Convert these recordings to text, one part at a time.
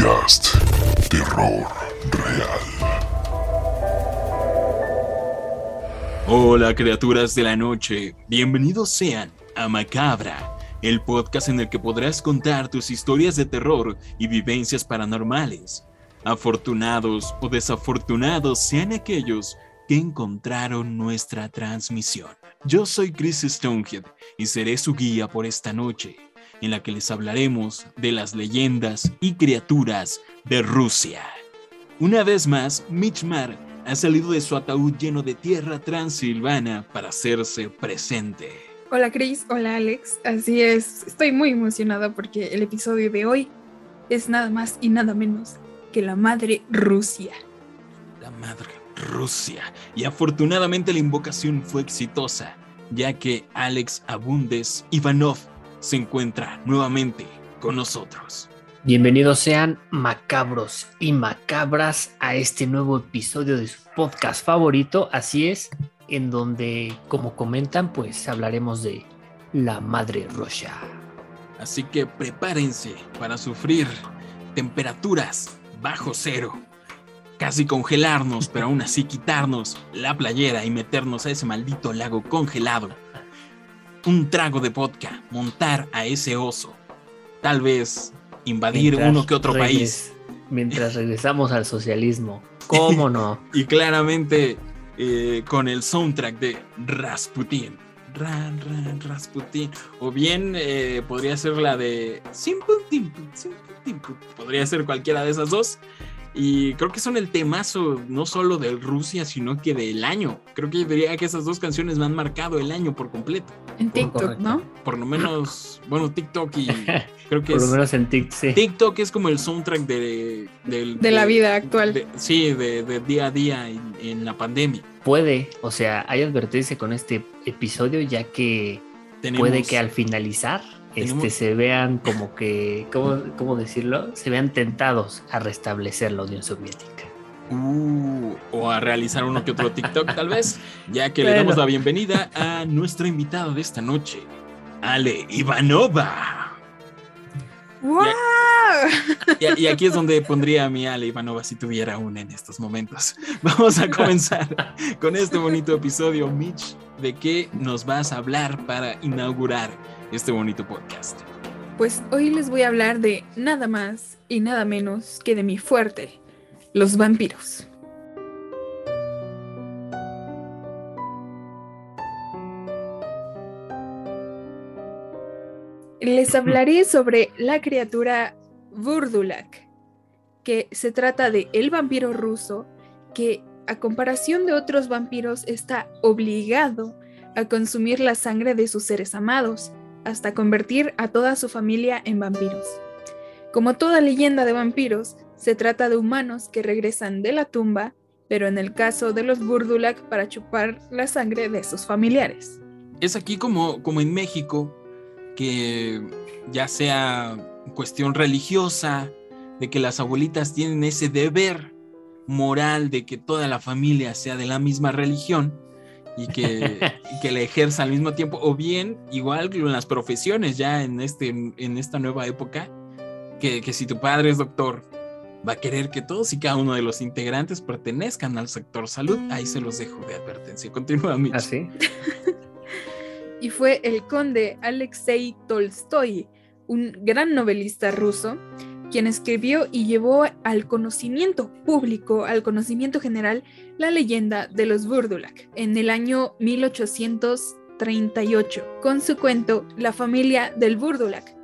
podcast Terror Real. Hola criaturas de la noche, bienvenidos sean a Macabra, el podcast en el que podrás contar tus historias de terror y vivencias paranormales. Afortunados o desafortunados sean aquellos que encontraron nuestra transmisión. Yo soy Chris Stonehead y seré su guía por esta noche, en la que les hablaremos de las leyendas y criaturas de Rusia. Una vez más, Mitchmar ha salido de su ataúd lleno de tierra transilvana para hacerse presente. Hola Chris, hola Alex, así es, estoy muy emocionada porque el episodio de hoy es nada más y nada menos que la madre Rusia. La madre Rusia. Y afortunadamente la invocación fue exitosa, ya que Alex Abundes Ivanov se encuentra nuevamente con nosotros. Bienvenidos sean macabros y macabras a este nuevo episodio de su podcast favorito, así es, en donde, como comentan, pues hablaremos de la madre Rusia. Así que prepárense para sufrir temperaturas bajo cero, casi congelarnos, pero aún así quitarnos la playera y meternos a ese maldito lago congelado. Un trago de vodka, montar a ese oso, tal vez invadir Mientras uno que otro país. Mientras regresamos al socialismo, ¿cómo no? Y claramente eh, con el soundtrack de Rasputin. Ran, ran, Rasputin. O bien eh, podría ser la de Simple Simple. Podría ser cualquiera de esas dos. Y creo que son el temazo no solo de Rusia, sino que del año. Creo que diría que esas dos canciones me han marcado el año por completo. En TikTok. ¿no? Por lo menos, bueno, TikTok y creo que Por lo es... menos en TikTok, sí. TikTok es como el soundtrack de, del- De la vida actual. de- sí, de, de día a día en, en la pandemia. Puede, o sea, hay advertencia con este episodio, ya que Tenemos, puede que al finalizar este, tenemos- se vean como que, ¿cómo, ¿cómo decirlo? Se vean tentados a restablecer la Unión Soviética. Uh, o a realizar uno que otro TikTok, tal vez, ya que le damos la bienvenida a nuestra invitada de esta noche, Ale Ivanova. ¡Wow! Y, y aquí es donde pondría a mi Ale Ivanova si tuviera una en estos momentos. Vamos a comenzar con este bonito episodio, Mitch. ¿De qué nos vas a hablar para inaugurar este bonito podcast? Pues hoy les voy a hablar de nada más y nada menos que de mi fuerte, los vampiros. Les hablaré sobre la criatura Burdulak, que se trata de el vampiro ruso que, a comparación de otros vampiros, está obligado a consumir la sangre de sus seres amados, hasta convertir a toda su familia en vampiros. Como toda leyenda de vampiros, se trata de humanos que regresan de la tumba, pero en el caso de los Burdulak para chupar la sangre de sus familiares. es aquí como, como en México, que ya sea cuestión religiosa, de que las abuelitas tienen ese deber moral de que toda la familia sea de la misma religión y que, y que la ejerza al mismo tiempo, o bien igual en las profesiones ya en, este, en esta nueva época, que, que si tu padre es doctor, va a querer que todos y cada uno de los integrantes pertenezcan al sector salud. Ahí se los dejo de advertencia. Continúa, Mitch. ¿Así? y fue el conde Alexei Tolstoy, un gran novelista ruso, quien escribió y llevó al conocimiento público, al conocimiento general, la leyenda de los Burdulak en el año 1838, con su cuento La familia del Burdulak,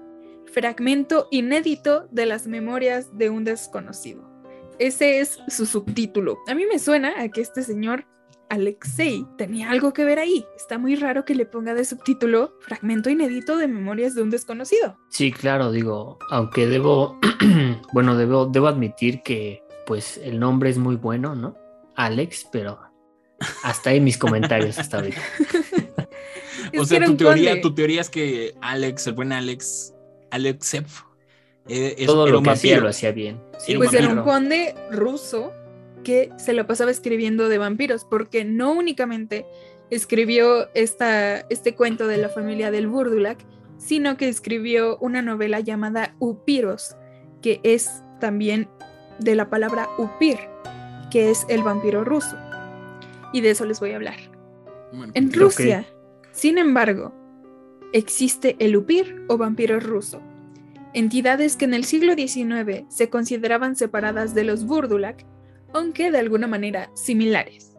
fragmento inédito de las memorias de un desconocido. Ese es su subtítulo. A mí me suena a que este señor Alexei tenía algo que ver ahí. Está muy raro que le ponga de subtítulo fragmento inédito de memorias de un desconocido. Sí, claro, digo, aunque debo, bueno, debo, debo admitir que pues el nombre es muy bueno, ¿no? Alex, pero hasta ahí mis comentarios hasta ahorita. O que sea, tu teoría, conde. tu teoría es que Alex, el buen Alex, Alexev, eh, Todo era lo un que hacía lo hacía bien. Sí, Pues era un conde ruso que se lo pasaba escribiendo de vampiros, porque no únicamente escribió esta, este cuento de la familia del Burdulak, sino que escribió una novela llamada Upiros, que es también de la palabra upir, que es el vampiro ruso. Y de eso les voy a hablar. Bueno, En. Rusia, sin embargo, existe el upir o vampiro ruso, entidades que en el siglo XIX se consideraban separadas de los burdulak, aunque de alguna manera similares.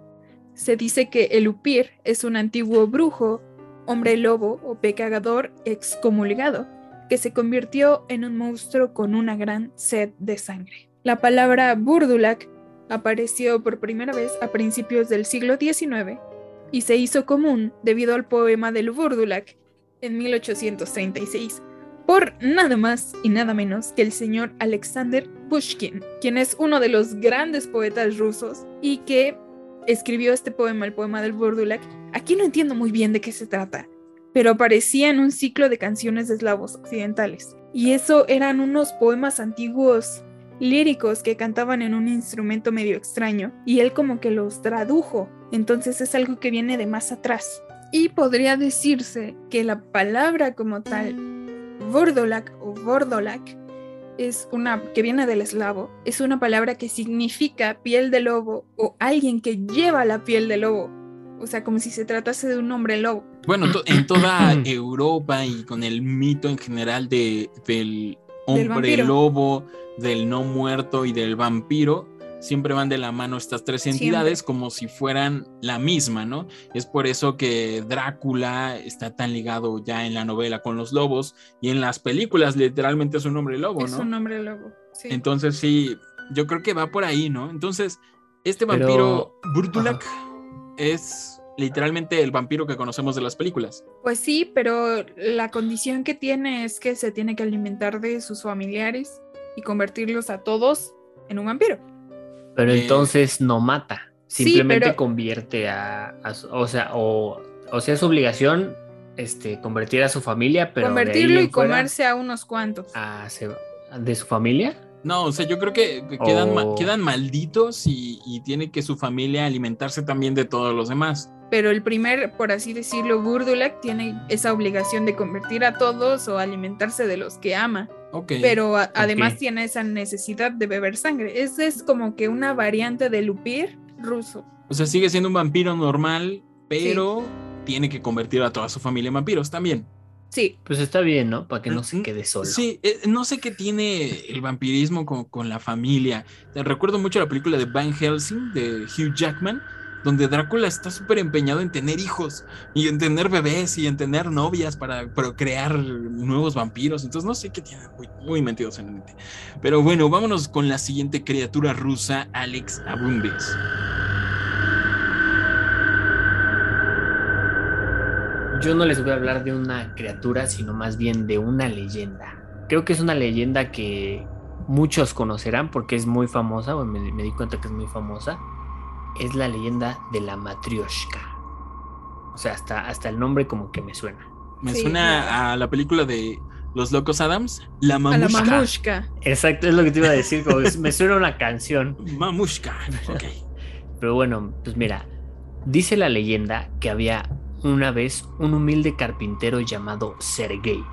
Se dice que el upir es un antiguo brujo, hombre lobo o pecador excomulgado, que se convirtió en un monstruo con una gran sed de sangre. La palabra burdulak apareció por primera vez a principios del siglo XIX y se hizo común debido al poema del Burdulak en 1836 por nada más y nada menos que el señor Alexander Pushkin, quien es uno de los grandes poetas rusos y que escribió este poema, el poema del Burdulak. Aquí no entiendo muy bien de qué se trata, pero aparecía en un ciclo de canciones de eslavos occidentales. Y eso eran unos poemas antiguos líricos que cantaban en un instrumento medio extraño y él como que los tradujo. Entonces es algo que viene de más atrás. Y podría decirse que la palabra como tal, Bordolak o Bordolak, es una que viene del eslavo, es una palabra que significa piel de lobo o alguien que lleva la piel de lobo. O sea, como si se tratase de un hombre lobo. Bueno, to- en toda Europa y con el mito en general de, del hombre lobo, del no muerto y del vampiro, siempre van de la mano estas tres entidades como si fueran la misma, ¿no? Es por eso que Drácula está tan ligado ya en la novela con los lobos y en las películas literalmente es un hombre lobo, es ¿no? un hombre lobo. sí. Entonces sí, yo creo que va por ahí, ¿no? Entonces, este Pero- vampiro Burdulak es literalmente el vampiro que conocemos de las películas. Pues sí, pero la condición que tiene es que se tiene que alimentar de sus familiares y convertirlos a todos en un vampiro. Pero Eh, entonces no mata, sí, simplemente pero- convierte a, o sea, o, o sea, es obligación este, convertir a su familia, pero Convertirlo y fuera, comerse a unos cuantos. a se- de su familia. No, o sea, yo creo que que quedan, ma- quedan malditos y, y tiene que su familia alimentarse también de todos los demás. Pero el primer, por así decirlo, Burdulak tiene esa obligación de convertir a todos o alimentarse de los que ama. Pero a- además tiene esa necesidad de beber sangre. Ese es como que una variante del upir ruso. O sea, sigue siendo un vampiro normal, pero tiene que convertir a toda su familia en vampiros también. Sí, Pues está bien, ¿no? Para que no se quede solo. Sí, eh, no sé qué tiene el vampirismo con, con la familia. Te recuerdo mucho la película de Van Helsing de Hugh Jackman, donde Drácula está súper empeñado en tener hijos y en tener bebés y en tener novias para procrear nuevos vampiros. Entonces no sé qué tiene muy, muy en la mente. Pero bueno, vámonos con la siguiente criatura rusa, Alex Abundes. Yo no les voy a hablar de una criatura, sino más bien de una leyenda. Creo que es una leyenda que muchos conocerán porque es muy famosa, me di cuenta que es muy famosa. Es la leyenda de la matrioshka. O sea, hasta, hasta el nombre como que me suena. Me Sí, suena a la película de Los Locos Adams, La a la Mamushka. mamushka. Exacto, es lo que te iba a decir, como es- me suena una canción. Mamushka. Ok. Pero bueno, pues mira, dice la leyenda que había una vez un humilde carpintero llamado Sergei,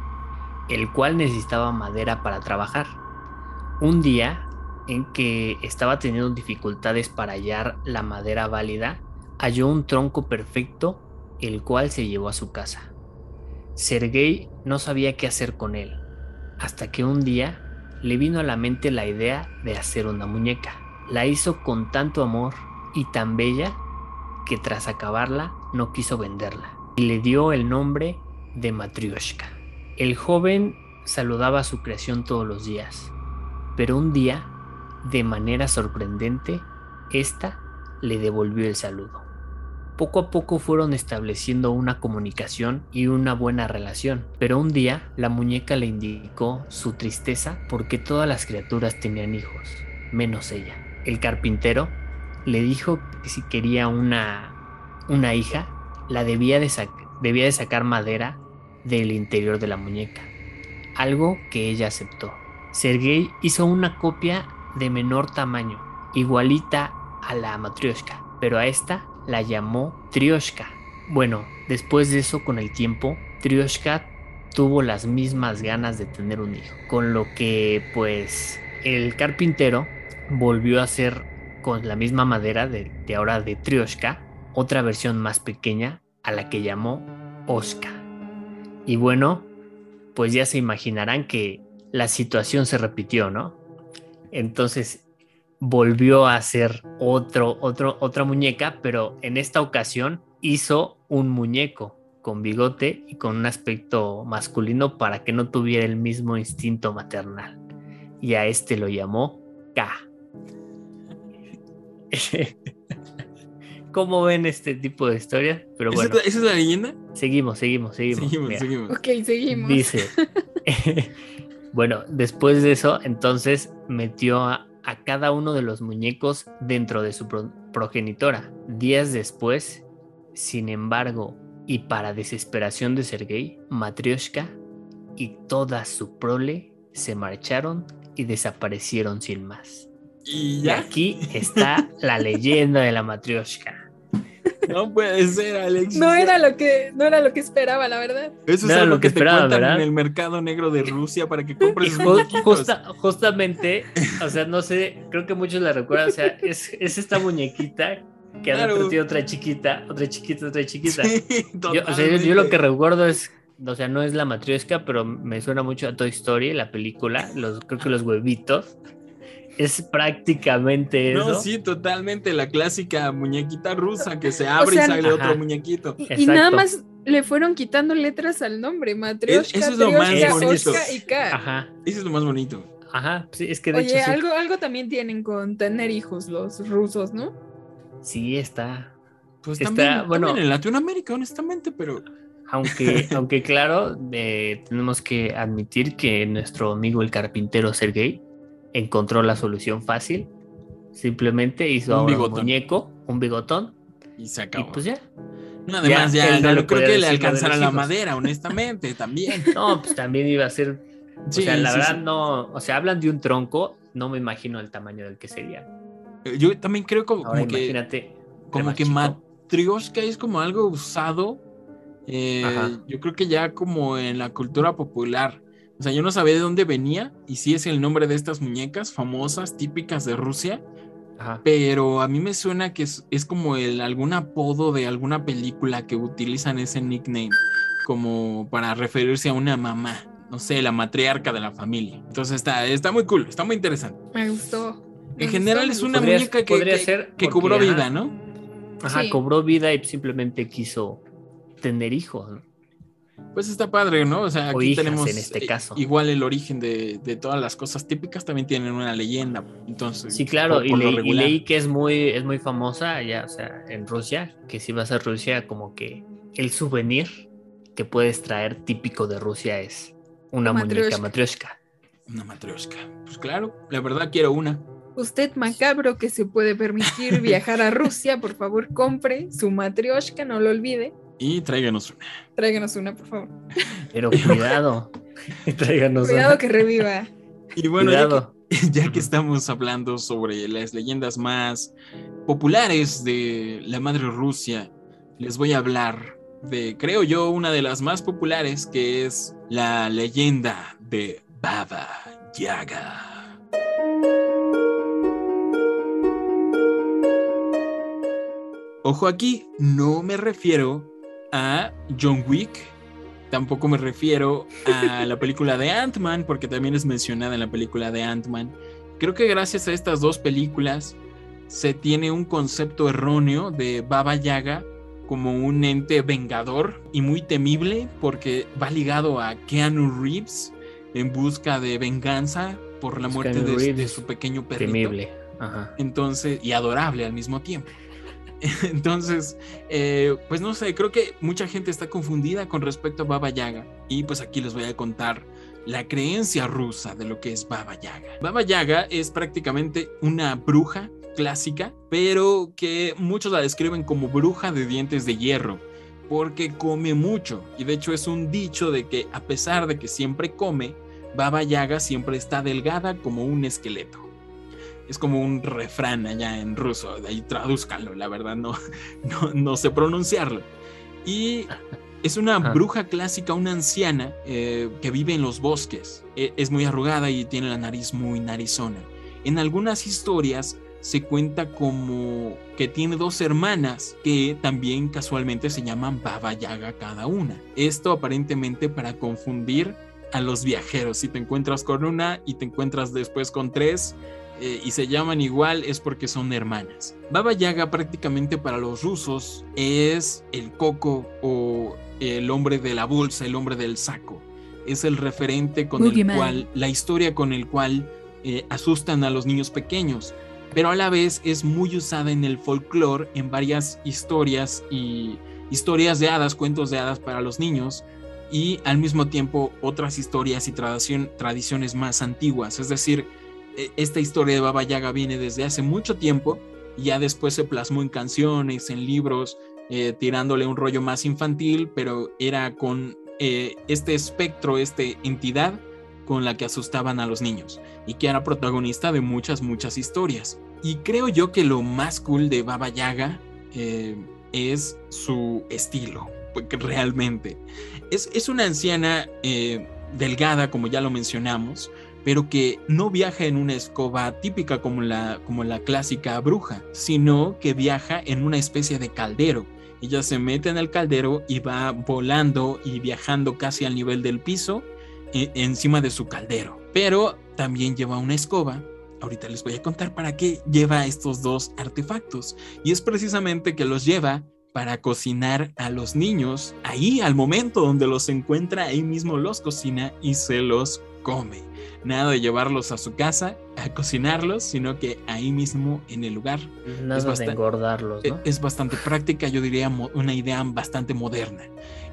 el cual necesitaba madera para trabajar. Un día en que estaba teniendo dificultades para hallar la madera válida, halló un tronco perfecto, el cual se llevó a su casa. Sergei no sabía qué hacer con él, hasta que un día le vino a la mente la idea de hacer una muñeca. La hizo con tanto amor y tan bella que tras acabarla no quiso venderla y le dio el nombre de Matryoshka. El joven saludaba a su creación todos los días, pero un día, de manera sorprendente, ésta le devolvió el saludo. Poco a poco fueron estableciendo una comunicación y una buena relación, pero un día la muñeca le indicó su tristeza porque todas las criaturas tenían hijos, menos ella. El carpintero le dijo que si quería una, una hija, la debía de, debía de sacar madera del interior de la muñeca, algo que ella aceptó. Sergei hizo una copia de menor tamaño, igualita a la matrioshka, pero a esta la llamó Trioshka. Bueno, después de eso, con el tiempo, Trioshka tuvo las mismas ganas de tener un hijo, con lo que pues el carpintero volvió a hacer con la misma madera de, ahora de Trioshka otra versión más pequeña a la que llamó Oska. Y bueno, pues ya se imaginarán que la situación se repitió, ¿no? Entonces volvió a hacer otro, otro, otra muñeca, pero en esta ocasión hizo un muñeco con bigote y con un aspecto masculino para que no tuviera el mismo instinto maternal. Y a este lo llamó K. ¿Cómo ven este tipo de historias? Pero ¿Esa, bueno, es la- esa es la leyenda? seguimos, seguimos, seguimos. Seguimos, seguimos. Ok, seguimos. Dice, bueno, después de eso, entonces metió a, a cada uno de los muñecos dentro de su pro- progenitora. Días después, sin embargo, y para desesperación de Sergei, Matryoshka y toda su prole se marcharon y desaparecieron sin más. Y Y aquí está la leyenda de la Matryoshka. No puede ser, Alex. No era lo que, no era lo que esperaba, la verdad. Eso no es era algo lo que que te esperaba, cuentan ¿verdad? en el mercado negro de Rusia para que compres sus ju- muñequitos. justa- justamente, o sea, no sé, creo que muchos la recuerdan, o sea, es, es esta muñequita que adentro Claro. tiene otra chiquita, otra chiquita, otra chiquita. Sí, Yo, o sea, yo, yo lo que recuerdo es, o sea, no es la matriosca, pero me suena mucho a Toy Story, la película, los, creo que los huevitos. Es prácticamente eso. No, sí, totalmente. La clásica muñequita rusa que se abre sea, y sale ajá. otro muñequito. Y, nada más le fueron quitando letras al nombre, Matryoshka, eso es lo más bonito. Y K. Ajá, Eso es lo más bonito. ajá, sí, es que de Oye, hecho sí, algo, algo también tienen con tener hijos los rusos, ¿no? sí está. Pues Está, también, bueno. también en Latinoamérica, honestamente, pero Aunque, aunque claro, eh, tenemos que admitir que nuestro amigo el carpintero Sergei encontró la solución fácil. Simplemente hizo Un muñeco, un bigotón, y se y acabó. pues ya. No, además, ya, ya, ya no creo que le alcanzara la madera, honestamente, también. No, pues también iba a ser. O sea, la sí, verdad sí. no. O sea, hablan de un tronco, no me imagino el tamaño del que sería. Eh, Yo también creo como, Ahora como que, imagínate. como más que matrioshka es como algo usado. eh, yo creo que ya como en la cultura popular. O sea, yo no sabía de dónde venía y si es el nombre de estas muñecas famosas, típicas de Rusia. Ajá. Pero a mí me suena que es, es como el, algún apodo de alguna película que utilizan ese nickname como para referirse a una mamá, no sé, la matriarca de la familia. Entonces está, está muy cool, está muy interesante. Me gustó. me En general gustó, es una muñeca que, podría que- ser que cobró ajá. vida, ¿no? Ajá, Sí. cobró vida y simplemente quiso tener hijos. ¿no? Pues está padre, ¿no? O sea, O aquí hijas, tenemos en este caso. igual el origen de, de todas las cosas típicas también tienen una leyenda. Entonces, Sí, claro, por- y, por leí, y regular. leí que es muy, es muy famosa allá, o sea, en Rusia, que si vas a Rusia, como que el souvenir que puedes traer típico de Rusia es una muñeca matrioshka. Una matrioshka. Pues claro, la verdad quiero una. Usted macabro que se puede permitir viajar a Rusia, por favor, compre su matryoshka, no lo olvide. Y tráiganos una. Tráiganos una, por favor. Pero cuidado, tráiganos Cuidado una. que reviva. Y bueno, ya que- cuidado. ya que estamos hablando sobre las leyendas más populares de la madre Rusia, les voy a hablar de, creo yo, una de las más populares, que es la leyenda de Baba Yaga. Ojo aquí, no me refiero a John Wick, tampoco me refiero a la película de Ant-Man, porque también es mencionada en la película de Ant-Man. Creo que gracias a estas dos películas se tiene un concepto erróneo de Baba Yaga como un ente vengador y muy temible porque va ligado a Keanu Reeves en busca de venganza por la muerte de, su pequeño perrito. Temible. Ajá. Entonces, y adorable al mismo tiempo. Entonces, eh, pues no sé, creo que mucha gente está confundida con respecto a Baba Yaga. Y pues aquí les voy a contar la creencia rusa de lo que es Baba Yaga. Baba Yaga es prácticamente una bruja clásica, pero que muchos la describen como bruja de dientes de hierro, porque come mucho. Y de hecho es un dicho de que a pesar de que siempre come, Baba Yaga siempre está delgada como un esqueleto es como un refrán allá en ruso, de ahí tradúzcanlo, la verdad no, no, no sé pronunciarlo. Y Es una bruja clásica, una anciana eh, que vive en los bosques. E- es muy arrugada y tiene la nariz muy narizona. En algunas historias se cuenta como que tiene dos hermanas que también casualmente se llaman Baba Yaga cada una. Esto aparentemente para confundir a los viajeros. Si te encuentras con una y te encuentras después con tres eh, y se llaman igual es porque son hermanas. Baba Yaga prácticamente para los rusos es el coco o el hombre de la bolsa, el hombre del saco. Es el referente con el cual, la historia con el cual eh, asustan a los niños pequeños, pero a la vez es muy usada en el folclore, en varias historias y historias de hadas, cuentos de hadas para los niños y al mismo tiempo otras historias y tradición- tradiciones más antiguas. Es decir, esta historia de Baba Yaga viene desde hace mucho tiempo ya después se plasmó en canciones, en libros, eh, tirándole un rollo más infantil, pero era con eh, este espectro, esta entidad con la que asustaban a los niños y que era protagonista de muchas, muchas historias. Y creo yo que lo más cool de Baba Yaga eh, es su estilo, porque realmente es, es una anciana eh, delgada, como ya lo mencionamos, pero que no viaja en una escoba típica como la, como la clásica bruja, sino que viaja en una especie de caldero. Ella se mete en el caldero y va volando y viajando casi al nivel del piso e- encima de su caldero. Pero también lleva una escoba. Ahorita les voy a contar para qué lleva estos dos artefactos. Y es precisamente que los lleva para cocinar a los niños. Ahí, al momento donde los encuentra, ahí mismo los cocina y se los come. Nada de llevarlos a su casa a cocinarlos, sino que ahí mismo en el lugar. Nada de bastante- engordarlos, E- ¿no? Es bastante práctica, yo diría una idea bastante moderna.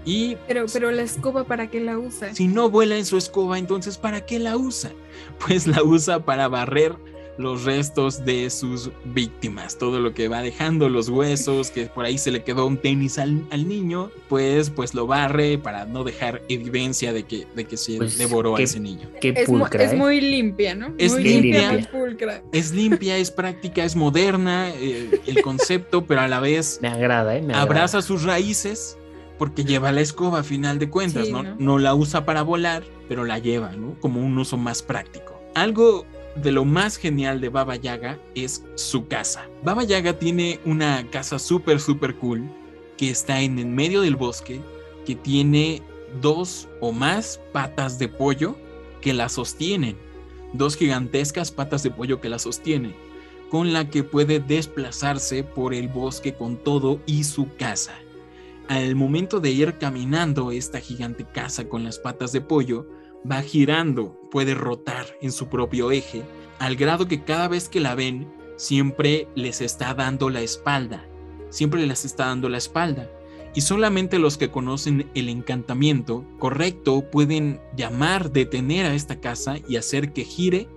Y Pero, pero la escoba, ¿para qué la usa? si no vuela en su escoba, entonces ¿para qué la usa? Pues la usa para barrer los restos de sus víctimas, todo lo que va dejando, los huesos, que por ahí se le quedó un tenis al, al niño, pues, pues lo barre para no dejar evidencia de que, de que se Pues, devoró qué- a ese niño. Qué pulcra, es ¿eh? muy limpia, ¿no? Es muy limpia. muy pulcra. Es limpia, es práctica, es moderna eh, el concepto, pero a la vez Me agrada, ¿eh? Me agrada. abraza sus raíces porque lleva la escoba a final de cuentas, Sí, ¿no? ¿no? ¿no? la usa para volar, pero la lleva, ¿no? Como un uso más práctico. Algo de lo más genial de Baba Yaga es su casa. Baba Yaga tiene una casa súper, súper cool que está en el medio del bosque, que tiene dos o más patas de pollo que la sostienen. Dos gigantescas patas de pollo que la sostienen, con la que puede desplazarse por el bosque con todo y su casa. Al momento de ir caminando esta gigante casa con las patas de pollo, va girando, puede rotar en su propio eje, al grado que cada vez que la ven, siempre les está dando la espalda, siempre les está dando la espalda. Y solamente los que conocen el encantamiento correcto pueden llamar, detener a esta casa y hacer que gire,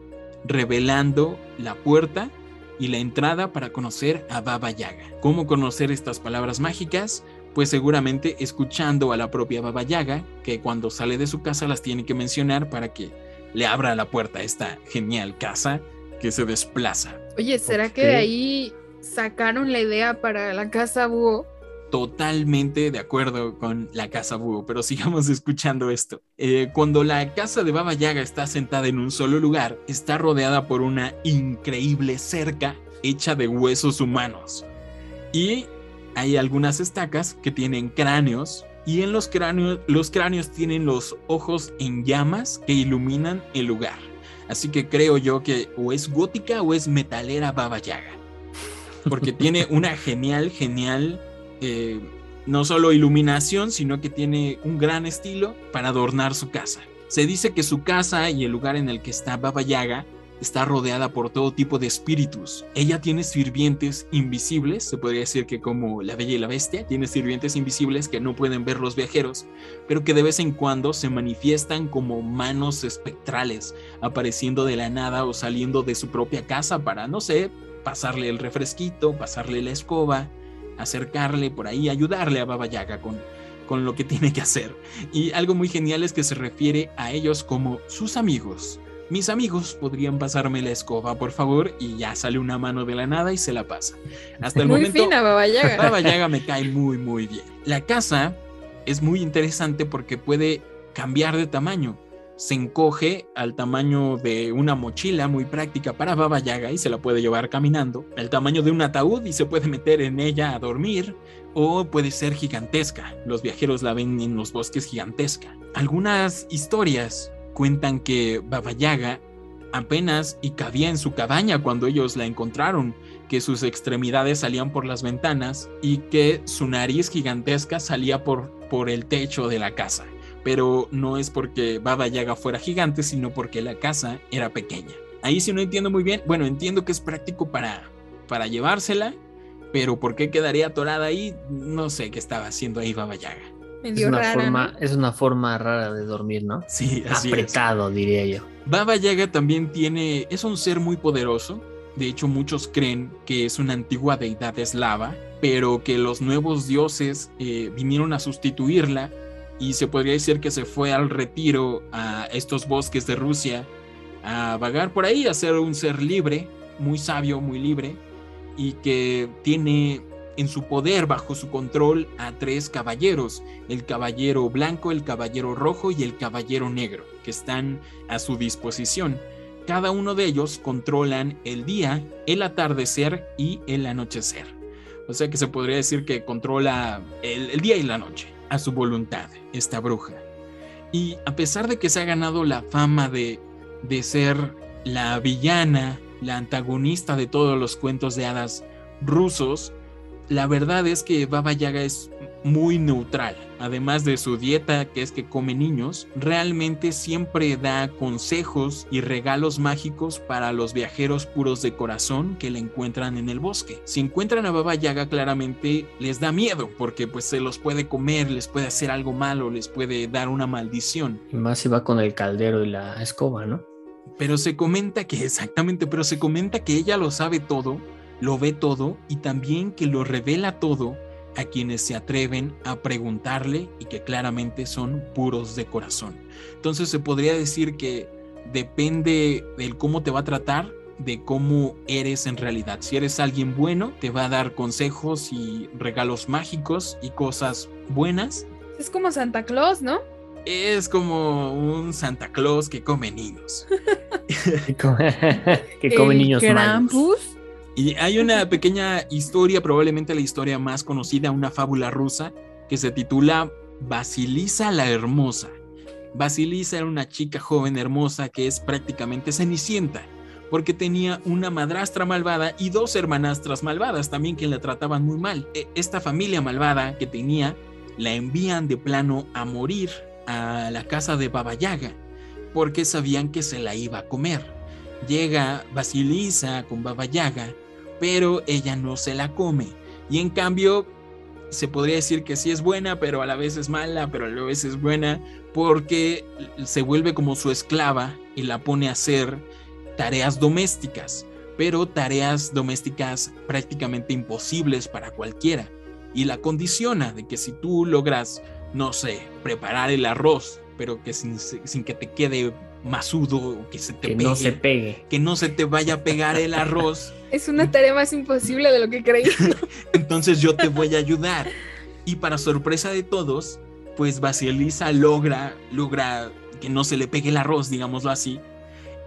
revelando la puerta y la entrada para conocer a Baba Yaga. ¿Cómo conocer estas palabras mágicas? Pues seguramente escuchando a la propia Baba Yaga, que cuando sale de su casa las tiene que mencionar para que le abra la puerta a esta genial casa que se desplaza. Oye, ¿será que de ahí sacaron la idea para la casa búho? Totalmente de acuerdo con la casa búho, pero sigamos escuchando esto. Eh, cuando la casa de Baba Yaga está sentada en un solo lugar, está rodeada por una increíble cerca hecha de huesos humanos. Y hay algunas estacas que tienen cráneos y en los cráneos, los cráneos tienen los ojos en llamas que iluminan el lugar. Así que creo yo que o es gótica o es metalera Baba Yaga. Porque tiene una genial, genial, eh, no solo iluminación, sino que tiene un gran estilo para adornar su casa. Se dice que su casa y el lugar en el que está Baba Yaga está rodeada por todo tipo de espíritus. Ella tiene sirvientes invisibles, se podría decir que como la Bella y la Bestia, tiene sirvientes invisibles que no pueden ver los viajeros, pero que de vez en cuando se manifiestan como manos espectrales, apareciendo de la nada o saliendo de su propia casa para, no sé, pasarle el refresquito, pasarle la escoba, acercarle por ahí, ayudarle a Baba Yaga con, con lo que tiene que hacer. Y algo muy genial es que se refiere a ellos como sus amigos. Mis amigos podrían pasarme la escoba, por favor, y ya sale una mano de la nada y se la pasa. Hasta el Muy momento, fina, Baba Yaga. Baba Yaga me cae muy, muy bien. La casa es muy interesante porque puede cambiar de tamaño. Se encoge al tamaño de una mochila muy práctica para Baba Yaga y se la puede llevar caminando, al tamaño de un ataúd y se puede meter en ella a dormir, o puede ser gigantesca. Los viajeros la ven en los bosques gigantesca. Algunas historias cuentan que Baba Yaga apenas y cabía en su cabaña cuando ellos la encontraron, que sus extremidades salían por las ventanas y que su nariz gigantesca salía por, por el techo de la casa. Pero no es porque Baba Yaga fuera gigante, sino porque la casa era pequeña. Ahí sí no entiendo muy bien. Bueno, entiendo que es práctico para, para llevársela, pero ¿por qué quedaría atorada ahí? No sé qué estaba haciendo ahí Baba Yaga. Es una, forma, es una forma rara de dormir, ¿no? Sí, así Apretado, diría yo. Baba Yaga también tiene, es un ser muy poderoso. De hecho, muchos creen que es una antigua deidad eslava, pero que los nuevos dioses eh, vinieron a sustituirla y se podría decir que se fue al retiro a estos bosques de Rusia a vagar por ahí, a ser un ser libre, muy sabio, muy libre, y que tiene en su poder, bajo su control, a tres caballeros, el caballero blanco, el caballero rojo y el caballero negro, que están a su disposición. Cada uno de ellos controlan el día, el atardecer y el anochecer. O sea que se podría decir que controla el, día y la noche a su voluntad, esta bruja. Y a pesar de que se ha ganado la fama de, de ser la villana, la antagonista de todos los cuentos de hadas rusos, la verdad es que Baba Yaga es muy neutral. Además de su dieta, que es que come niños, realmente siempre da consejos y regalos mágicos para los viajeros puros de corazón que le encuentran en el bosque. Si encuentran a Baba Yaga, claramente les da miedo, porque pues se los puede comer, les puede hacer algo malo, les puede dar una maldición. Y más si va con el caldero y la escoba, ¿no? Pero se comenta que, exactamente, pero se comenta que ella lo sabe todo lo ve todo y también que lo revela todo a quienes se atreven a preguntarle y que claramente son puros de corazón. Entonces se podría decir que depende del cómo te va a tratar, de cómo eres en realidad. Si eres alguien bueno, te va a dar consejos y regalos mágicos y cosas buenas. Es como Santa Claus, ¿no? Es como un Santa Claus que come niños. que come niños Krampus. Y hay una pequeña historia, probablemente la historia más conocida, una fábula rusa, que se titula Basilisa la Hermosa. Basilisa era una chica joven hermosa que es prácticamente cenicienta, porque tenía una madrastra malvada y dos hermanastras malvadas también que la trataban muy mal. E, esta familia malvada que tenía la envían de plano a morir a la casa de Baba Yaga, porque sabían que se la iba a comer. Llega Basilisa con Baba Yaga pero ella no se la come. Y en cambio, se podría decir que sí es buena, pero a la vez es mala, pero a la vez es buena, porque se vuelve como su esclava y la pone a hacer tareas domésticas, pero tareas domésticas prácticamente imposibles para cualquiera. Y la condiciona de que si tú logras, no sé, preparar el arroz, pero que sin, sin que te quede masudo, que se te que no se pegue. Que no se te vaya a pegar el arroz. Es una tarea más imposible de lo que creí. Entonces yo te voy a ayudar. Y para sorpresa de todos, pues Basilisa logra, logra que no se le pegue el arroz, digámoslo así.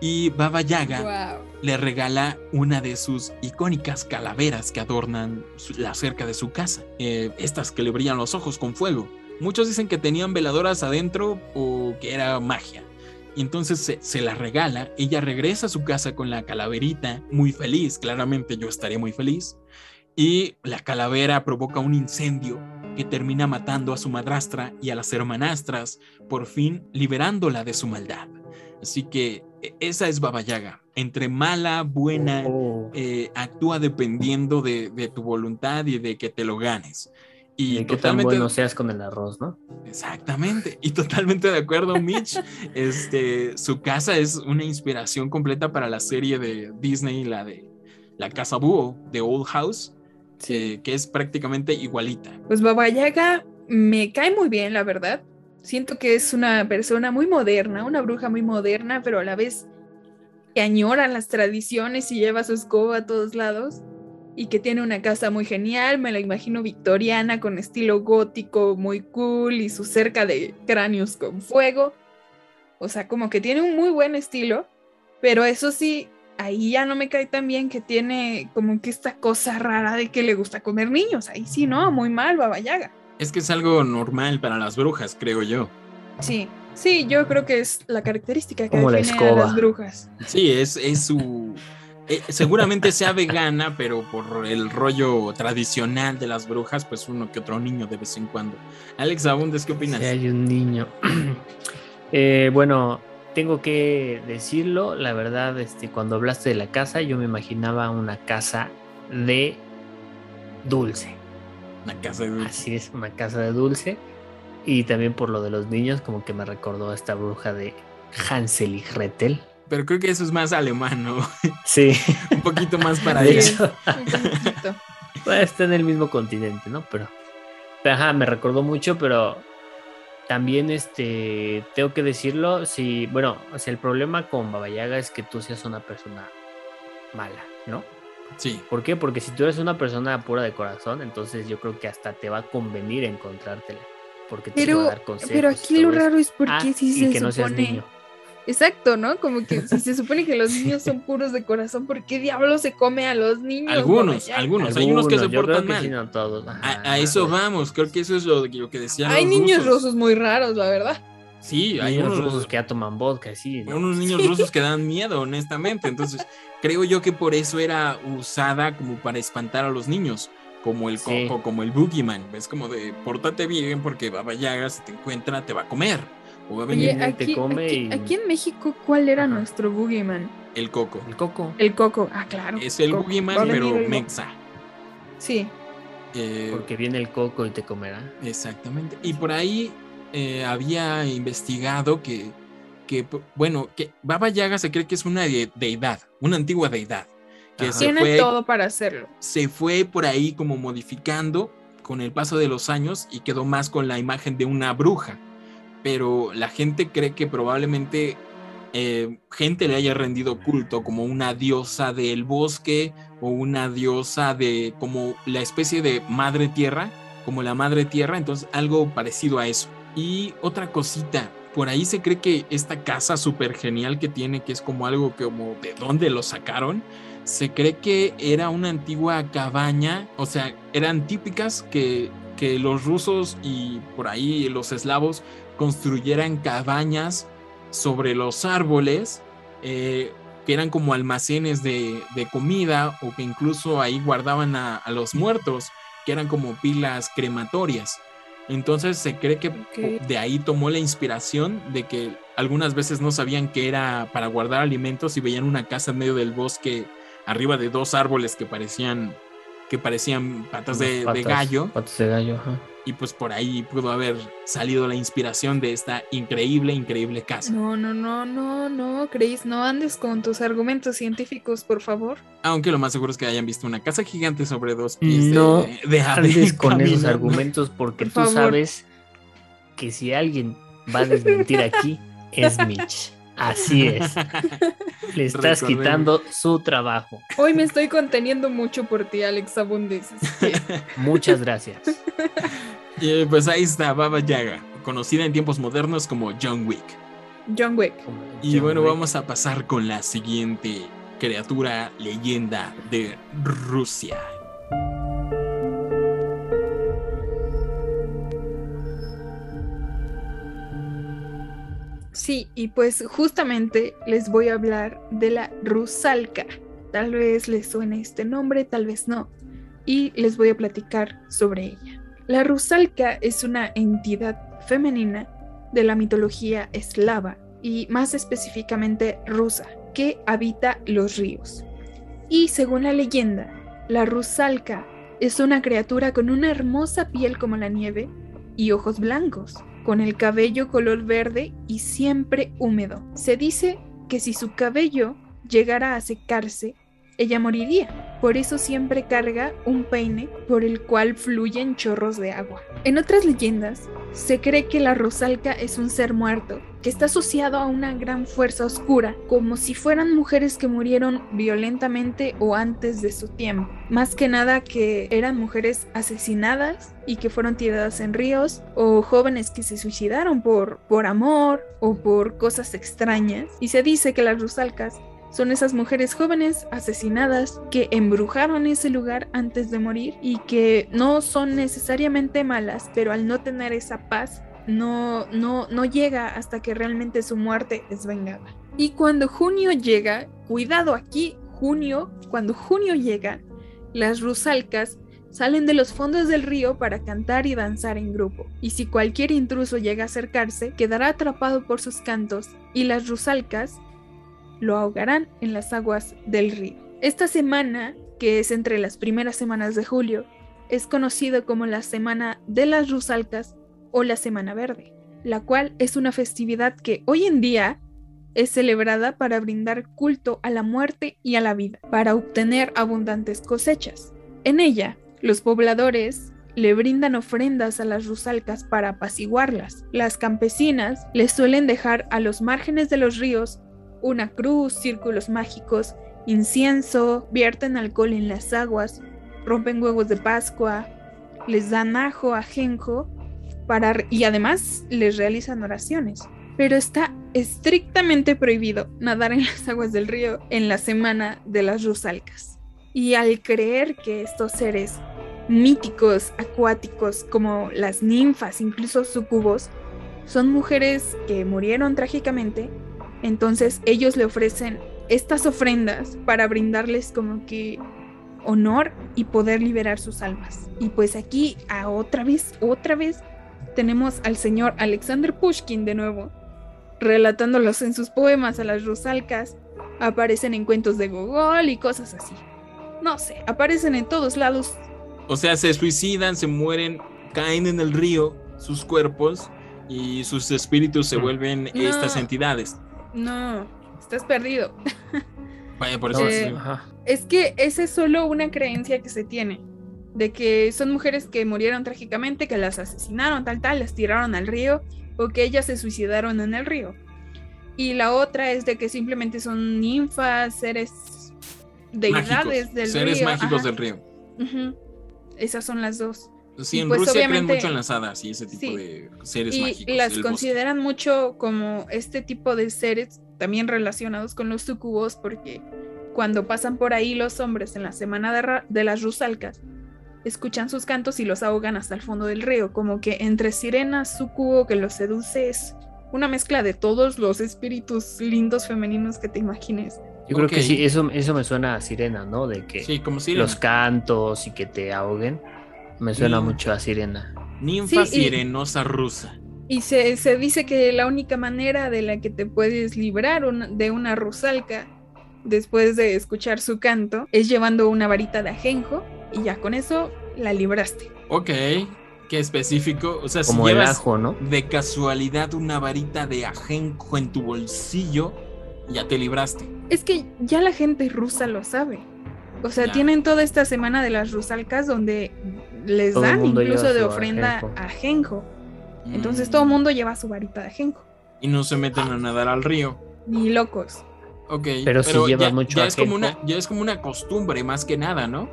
Y Baba Yaga le regala una de sus icónicas calaveras que adornan la cerca de su casa. Eh, estas que le brillan los ojos con fuego. Muchos dicen que tenían veladoras adentro o que era magia. Y entonces se, la regala, ella regresa a su casa con la calaverita, muy feliz, claramente yo estaría muy feliz, y la calavera provoca un incendio que termina matando a su madrastra y a las hermanastras, por fin liberándola de su maldad. Así que e, esa es Baba Yaga. Entre mala, buena, oh. eh, actúa dependiendo de, de, tu voluntad y de que te lo ganes. Y, que tan bueno seas con el arroz, ¿no? Exactamente. Y totalmente de acuerdo, Mitch. este, su casa es una inspiración completa para la serie de Disney, la de La Casa Búho, de Old House, que es prácticamente igualita. Pues Baba Yaga me cae muy bien, la verdad. Siento que es una persona muy moderna, una bruja muy moderna, pero a la vez que añora las tradiciones y lleva su escoba a todos lados. Y que tiene una casa muy genial, me la imagino victoriana con estilo gótico muy cool y su cerca de cráneos con fuego. O sea, como que tiene un muy buen estilo, pero eso sí, ahí ya no me cae tan bien que tiene como que esta cosa rara de que le gusta comer niños. Ahí sí, no, muy mal, Baba Yaga. Es que es algo normal para las brujas, creo yo. Sí, sí, yo creo que es la característica que Como la a las brujas. Sí, es, es su... eh, seguramente sea vegana, pero por el rollo tradicional de las brujas, pues uno que otro niño de vez en cuando. Alex Abundes, ¿qué opinas? Si hay un niño. Eh, bueno, tengo que decirlo, la verdad, este, cuando hablaste de la casa, yo me imaginaba una casa de dulce. La casa de dulce. Así es, una casa de dulce. Y también por lo de los niños, como que me recordó a esta bruja de Hansel y Gretel. Pero creo que eso es más alemán, ¿no? Sí, Un poquito más para allá. hecho, Un poquito. pues, está en el mismo continente, ¿no? Pero, pero, ajá, me recordó mucho, pero también este tengo que decirlo, si, bueno, o sea, el problema con Baba Yaga es que tú seas una persona mala, ¿no? Sí. ¿Por qué? Porque si tú eres una persona pura de corazón, entonces yo creo que hasta te va a convenir encontrártela. Porque te va a Pero, dar consejos. pero aquí lo raro es porque Ah, si y se que no seas supone. niño. Exacto, ¿no? Como que si se supone que los niños son puros de corazón, ¿por qué diablo se come a los niños? Algunos, Yaga? algunos. Hay unos que se portan que mal. sí, no todos. Ajá. A, a eso vamos, creo que eso es lo, lo que decían Hay los niños rusos. rusos muy raros, la verdad. Sí, hay Niños unos rusos que ya toman vodka, sí. ¿no? unos niños rusos que dan miedo, honestamente. Entonces, creo yo que por eso era usada como para espantar a los niños, como el Sí. coco, como el boogeyman. Es como de, pórtate bien porque Baba Yaga, si te encuentra, te va a comer. O va a venir Oye, Viene, te aquí, come aquí, y- aquí en México, ¿cuál era Ajá. nuestro boogeyman? el coco. El coco. El coco. Ah, claro. Es el coco. Boogeyman, pero el- mexa. Sí. Eh, Porque viene el coco y te comerá. Exactamente. Y por ahí eh, había investigado que, que, bueno, que Baba Yaga se cree que es una de- deidad, una antigua deidad, que Ajá. se Tiene fue, todo para hacerlo. se fue por ahí como modificando con el paso de los años y quedó más con la imagen de una bruja. Pero la gente cree que probablemente eh, gente le haya rendido culto como una diosa del bosque o una diosa de como la especie de madre tierra, como la madre tierra, entonces algo parecido a eso. Y otra cosita, por ahí se cree que esta casa súper genial que tiene, que es como algo como de dónde lo sacaron, se cree que era una antigua cabaña, o sea, eran típicas que, que los rusos y por ahí los eslavos construyeran cabañas sobre los árboles, eh, que eran como almacenes de, de comida o que incluso ahí guardaban a, a los muertos, que eran como pilas crematorias. Entonces se cree que de ahí tomó la inspiración de que algunas veces no sabían que era para guardar alimentos y veían una casa en medio del bosque arriba de dos árboles que parecían que parecían patas de, de gallo Patas de gallo, ajá. y pues por ahí pudo haber salido la inspiración de esta increíble, increíble casa. No, no, no, no, no, Chris, no andes con tus argumentos científicos, por favor. Aunque lo más seguro es que hayan visto una casa gigante sobre dos pies de- No de, de, Andes con esos argumentos porque Por tú favor. sabes que si alguien va a desmentir aquí es Mitch. Así es. Le estás quitando su trabajo. Hoy me estoy conteniendo mucho por ti, Alex Abundes. que- Muchas gracias. Y eh, pues ahí está Baba Yaga, conocida en tiempos modernos como John Wick. John Wick. Y John bueno, Wick. vamos a pasar con la siguiente criatura leyenda de Rusia. Sí, y pues justamente les voy a hablar de la Rusalka. Tal vez les suene este nombre, tal vez no. Y les voy a platicar sobre ella. La Rusalka es una entidad femenina de la mitología eslava y más específicamente rusa, que habita los ríos. Y según la leyenda, la Rusalka es una criatura con una hermosa piel como la nieve y ojos blancos, con el cabello color verde y siempre húmedo. Se dice que si su cabello llegara a secarse, ella moriría. Por eso siempre carga un peine por el cual fluyen chorros de agua. En otras leyendas, Se cree que la rusalka es un ser muerto, que está asociado a una gran fuerza oscura, como si fueran mujeres que murieron violentamente o antes de su tiempo. Más que nada que eran mujeres asesinadas y que fueron tiradas en ríos, o jóvenes que se suicidaron por, por amor o por cosas extrañas. Y se dice que las rusalkas son esas mujeres jóvenes asesinadas que embrujaron ese lugar antes de morir y que no son necesariamente malas, pero al no tener esa paz no, no, no llega hasta que realmente su muerte es vengada. Y cuando junio llega, cuidado aquí, junio, cuando junio llega, las rusalcas salen de los fondos del río para cantar y danzar en grupo. Y si cualquier intruso llega a acercarse, quedará atrapado por sus cantos y las rusalcas lo ahogarán en las aguas del río. Esta semana, que es entre las primeras semanas de julio, es conocido como la Semana de las Rusalcas o la Semana Verde, la cual es una festividad que hoy en día es celebrada para brindar culto a la muerte y a la vida, para obtener abundantes cosechas. En ella, los pobladores le brindan ofrendas a las rusalcas para apaciguarlas. Las campesinas les suelen dejar a los márgenes de los ríos una cruz, círculos mágicos, incienso, vierten alcohol en las aguas, rompen huevos de Pascua, les dan ajo, ajenjo, para, y además les realizan oraciones. Pero está estrictamente prohibido nadar en las aguas del río en la semana de las rusalcas. Y al creer que estos seres míticos, acuáticos, como las ninfas, incluso sucubos, son mujeres que murieron trágicamente, entonces ellos le ofrecen estas ofrendas para brindarles como que honor y poder liberar sus almas. Y pues aquí a otra vez, otra vez tenemos al señor Alexander Pushkin de nuevo, relatándolos en sus poemas a las rusalcas, aparecen en cuentos de Gogol y cosas así. No sé, aparecen en todos lados. O sea, se suicidan, se mueren, caen en el río sus cuerpos y sus espíritus se vuelven estas entidades. No, estás perdido. Vaya, por eso. Eh, es que esa es solo una creencia que se tiene. De que son mujeres que murieron trágicamente, que las asesinaron, tal, tal, las tiraron al río, o que ellas se suicidaron en el río. Y la otra es de que simplemente son ninfas, seres, deidades del río. Seres mágicos del río. Esas son las dos. Sí, en pues Rusia creen mucho en las hadas y ese tipo de seres y las consideran mucho como este tipo de seres también relacionados con los sucubos porque cuando pasan por ahí los hombres en la semana de, las rusalcas escuchan sus cantos y los ahogan hasta el fondo del río, como que entre sirenas, sucubo que los seduce es una mezcla de todos los espíritus lindos femeninos que te imagines. Yo creo que sí, eso, eso me suena a sirena, ¿no? De que sí, como los cantos y que te ahoguen. Me suena mucho a sirena. Ninfa sirenosa rusa. Y se, se, dice que la única manera de la que te puedes librar de una rusalca después de escuchar su canto es llevando una varita de ajenjo y ya con eso la libraste. Ok, qué específico. O sea, Como si el llevas ajo, ¿no? de casualidad una varita de ajenjo en tu bolsillo, ya te libraste. Es que ya la gente rusa lo sabe. O sea, tienen toda esta semana de las rusalcas donde les dan incluso de ofrenda a ajenjo. Entonces todo el mm. mundo lleva su varita de ajenjo. Y no se meten a nadar al río. Ni locos. Ok. Pero, si lleva mucho ya es como una Ya es como una costumbre más que nada, ¿no?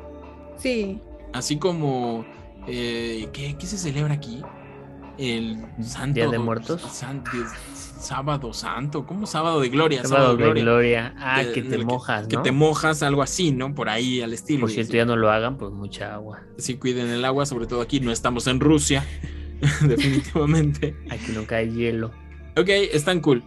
Sí. Así como... Eh, ¿qué, se celebra aquí? El Santo... Día de Muertos. Sábado Santo, ¿cómo Sábado de Gloria? Sábado, de, gloria. Ah, que, te mojas, ¿no? Que te mojas, algo así, ¿no? Por ahí al estilo. Por cierto, ya no lo hagan, pues mucha agua. Sí, cuiden el agua, sobre todo aquí, no estamos en Rusia, definitivamente. Aquí no cae hielo. Ok, están cool,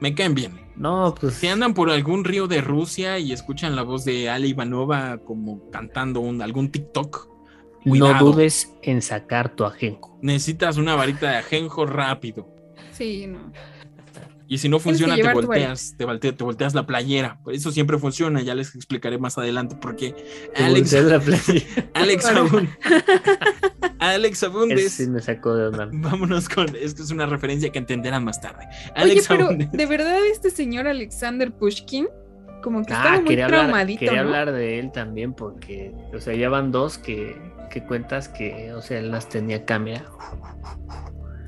me, caen bien. No, pues. Si andan por algún río de Rusia y escuchan la voz de Ale Ivanova como cantando un, algún TikTok, no dudes en sacar tu ajenjo. Necesitas una varita de ajenjo rápido. Sí, no. Y si no funciona, te volteas, te, volteas, la playera. Por eso siempre funciona, ya les explicaré más adelante porque Alex, la Alex Abund, Alex Abundes. Sí me sacó de onda. Vámonos con, esto es una referencia que entenderán más tarde. Alex Oye, pero de verdad este señor Alexander Pushkin como que estaba ah, muy traumadito. quería hablar de él también porque, o sea, ya van dos que, que cuentas que, o sea, él las tenía cámara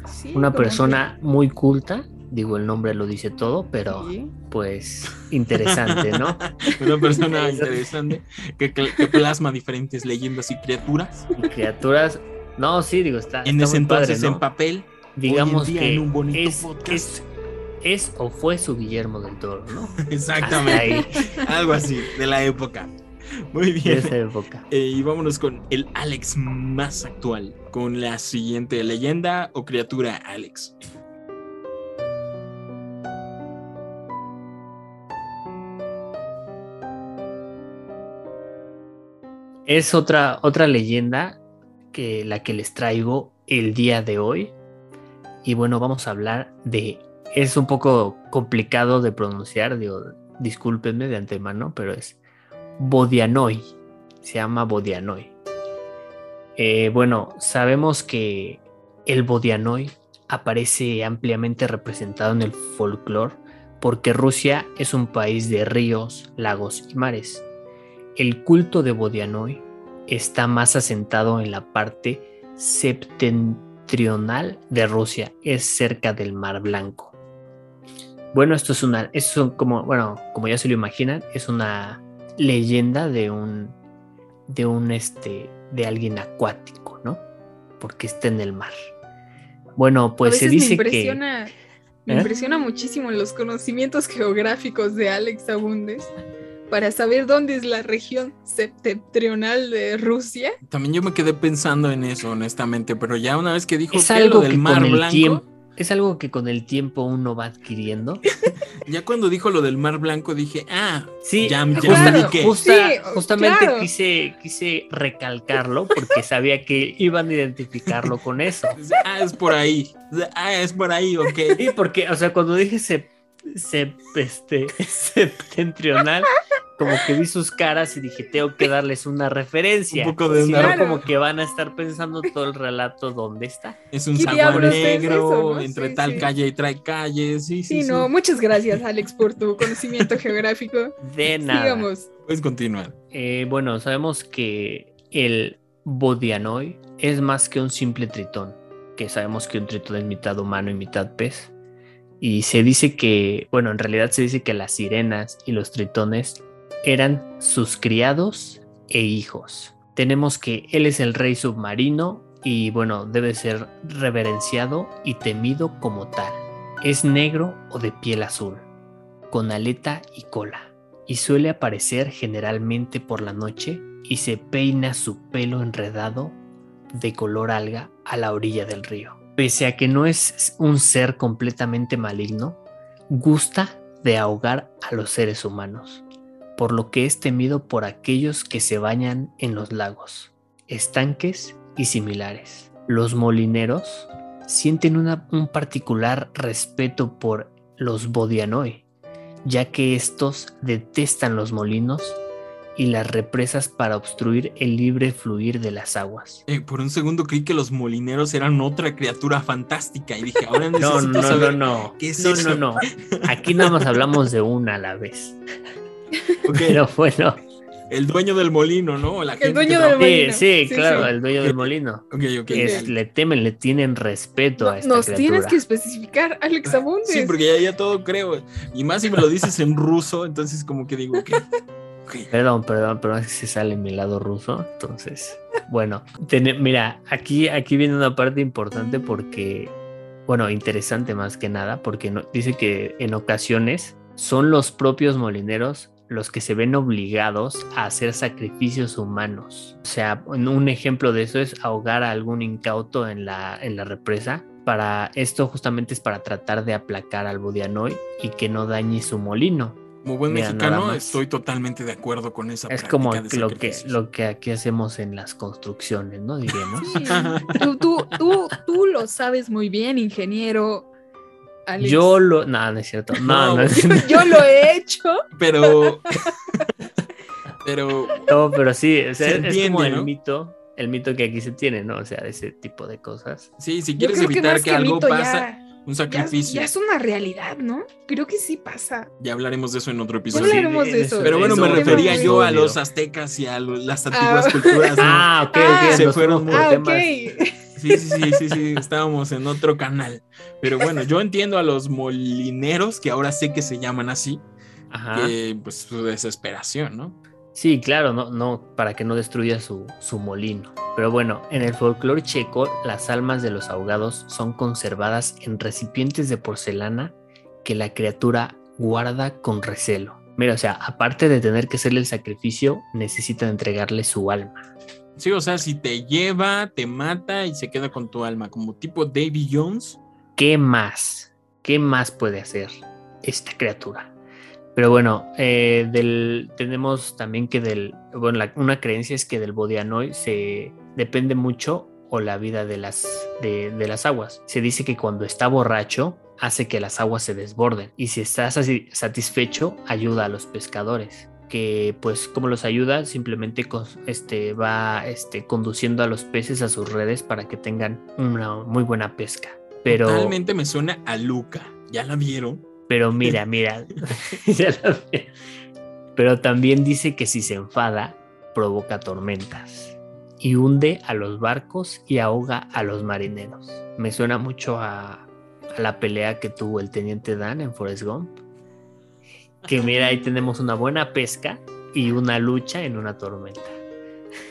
Sí, Una persona muy culta, digo, el nombre lo dice todo, pero sí. pues interesante, ¿no? Una persona interesante que, plasma diferentes leyendas y criaturas. Y criaturas, no, sí, digo, está, En está ese muy padre, entonces ¿no? en papel. digamos hoy en día que en un bonito es, podcast. es, es o fue su Guillermo del Toro, ¿no? Exactamente. ahí, Algo así, de la época. Muy de bien. esa época. Eh, y vámonos con el Alex más actual. Con la siguiente leyenda o criatura, Alex. Es otra, otra leyenda que la que les traigo el día de hoy. Y bueno, vamos a hablar de. Es un poco complicado de pronunciar, digo, discúlpenme de antemano, pero es Bodianoi. Se llama Bodianoi. Eh, bueno, sabemos que el Bodianoi aparece ampliamente representado en el folclore porque Rusia es un país de ríos, lagos y mares. El culto de Bodianoi está más asentado en la parte septentrional de Rusia, es cerca del Mar Blanco. Bueno, esto es una, es como, bueno, como ya se lo imaginan, es una leyenda de un, de un, este, de alguien acuático, ¿no? Porque está en el mar. Bueno, pues se dice me que impresiona, me ¿Eh? impresiona muchísimo los conocimientos geográficos de Alex Abundes para saber dónde es la región septentrional de Rusia. También yo me quedé pensando en eso, honestamente, pero ya una vez que dijo es que algo lo del que mar blanco, tiempo, es algo que con el tiempo uno va adquiriendo. ya cuando dijo lo del mar blanco dije, ah, Sí, Ya- me justa- Sí, justamente claro. quise, quise recalcarlo porque sabía que iban a identificarlo con eso. ah, es por ahí, ah, es por ahí, ok. Sí, porque, o sea, cuando dije sep- sep- este, septentrional, como que vi sus caras y dije, tengo que darles una referencia. Un poco de Si una- no, Claro. como que van a estar pensando todo el relato dónde está. Es un ¿Qué saguán es negro, eso, no? entre Sí, tal sí. calle y tal calle, sí, sí, Sí, sí. no, muchas gracias Alex por tu conocimiento geográfico. De nada. Sigamos. Puedes continuar. Eh, bueno, sabemos que el Bodianoi es más que un simple tritón, que sabemos que un tritón es mitad humano y mitad pez. Y se dice que, bueno, en realidad se dice que las sirenas y los tritones eran sus criados e hijos. Tenemos que él es el rey submarino y, bueno, debe ser reverenciado y temido como tal. Es negro o de piel azul, con aleta y cola y suele aparecer generalmente por la noche y se peina su pelo enredado de color alga a la orilla del río. Pese a que no es un ser completamente maligno, gusta de ahogar a los seres humanos, por lo que es temido por aquellos que se bañan en los lagos, estanques y similares. Los molineros sienten un particular respeto por los bodianoi, ya que estos detestan los molinos y las represas para obstruir el libre fluir de las aguas. Eh, por un segundo creí que los molineros eran otra criatura fantástica y dije, ahora No, necesito no, no, saber no. ¿qué es no, eso? no, no. Aquí nada más hablamos de una a la vez. Ok, Pero bueno, el dueño del molino, ¿no? La gente dueño que del sí, molino. sí, Sí, claro, sí. el dueño del molino. Ok, ok. Es- le temen, le tienen respeto No- a esta nos criatura. tienes que especificar, Alex Abundes. Sí, porque ya, ya todo creo. Y más si me lo dices en ruso, entonces como que digo, ok. Ok. Perdón, perdón, pero es que se sale mi lado ruso. Entonces, bueno, tene- mira, aquí, aquí viene una parte importante porque, bueno, interesante más que nada, porque no- dice que en ocasiones son los propios molineros los que se ven obligados a hacer sacrificios humanos. O sea, un un ejemplo de eso es ahogar a algún incauto en la, en la represa. Para esto justamente es para tratar de aplacar al Budianoy y que no dañe su molino. Como buen Mira, mexicano, estoy totalmente de acuerdo con esa Es como de lo que, lo que aquí hacemos en las construcciones, ¿no? Diríamos. Sí, tú, tú, tú, tú lo sabes muy bien, ingeniero. Alex. Yo lo. No, no es cierto. No, No, no, es- yo, yo lo he hecho. Pero. pero. no, pero sí, o sea, Se es entiende, como el ¿no? mito, el mito que aquí se tiene, ¿no? O sea, ese tipo de cosas. Sí, si quieres evitar que, que algo pasa, ya, un ya, sacrificio. ya Ya, es una realidad, ¿no? Creo que sí pasa. hablaremos de eso en otro Ya episodio. Sí, hablaremos de de eso. Pero bueno, Eso me refería yo a los aztecas y a lo- las antiguas Ah. culturas. ¿no? Ah, ok, Ah, ok. se fueron por Ah, ok. temas- Sí, sí, sí, sí, sí, estábamos en otro canal. Pero bueno, yo entiendo a los molineros, que ahora sé que se llaman así, Ajá. que pues su desesperación, ¿no? Sí, claro, no, no, para que no destruya su, su molino. Pero bueno, en el folclore checo, las almas de los ahogados son conservadas en recipientes de porcelana que la criatura guarda con recelo. Mira, o sea, aparte de tener que hacerle el sacrificio, necesita entregarle su alma. Sí, o sea, si te lleva, te mata y se queda con tu alma, como tipo Davy Jones. ¿Qué más? ¿Qué más puede hacer esta criatura? Pero bueno, eh, del, tenemos también que del, bueno, la- una creencia es que del Bodianoy se depende mucho o la vida de las, de, las aguas. Se dice que cuando está borracho hace que las aguas se desborden y si está sati- satisfecho ayuda a los pescadores que pues como los ayuda simplemente cos- este, va este, conduciendo a los peces a sus redes para que tengan una muy buena pesca. Pero, Totalmente me suena a Luca. ¿Ya la vieron? Pero mira, mira. Pero también dice que si se enfada, provoca tormentas y hunde a los barcos y ahoga a los marineros. Me suena mucho a, a la pelea que tuvo el teniente Dan en Forrest Gump. Que mira, ahí tenemos una buena pesca y una lucha en una tormenta.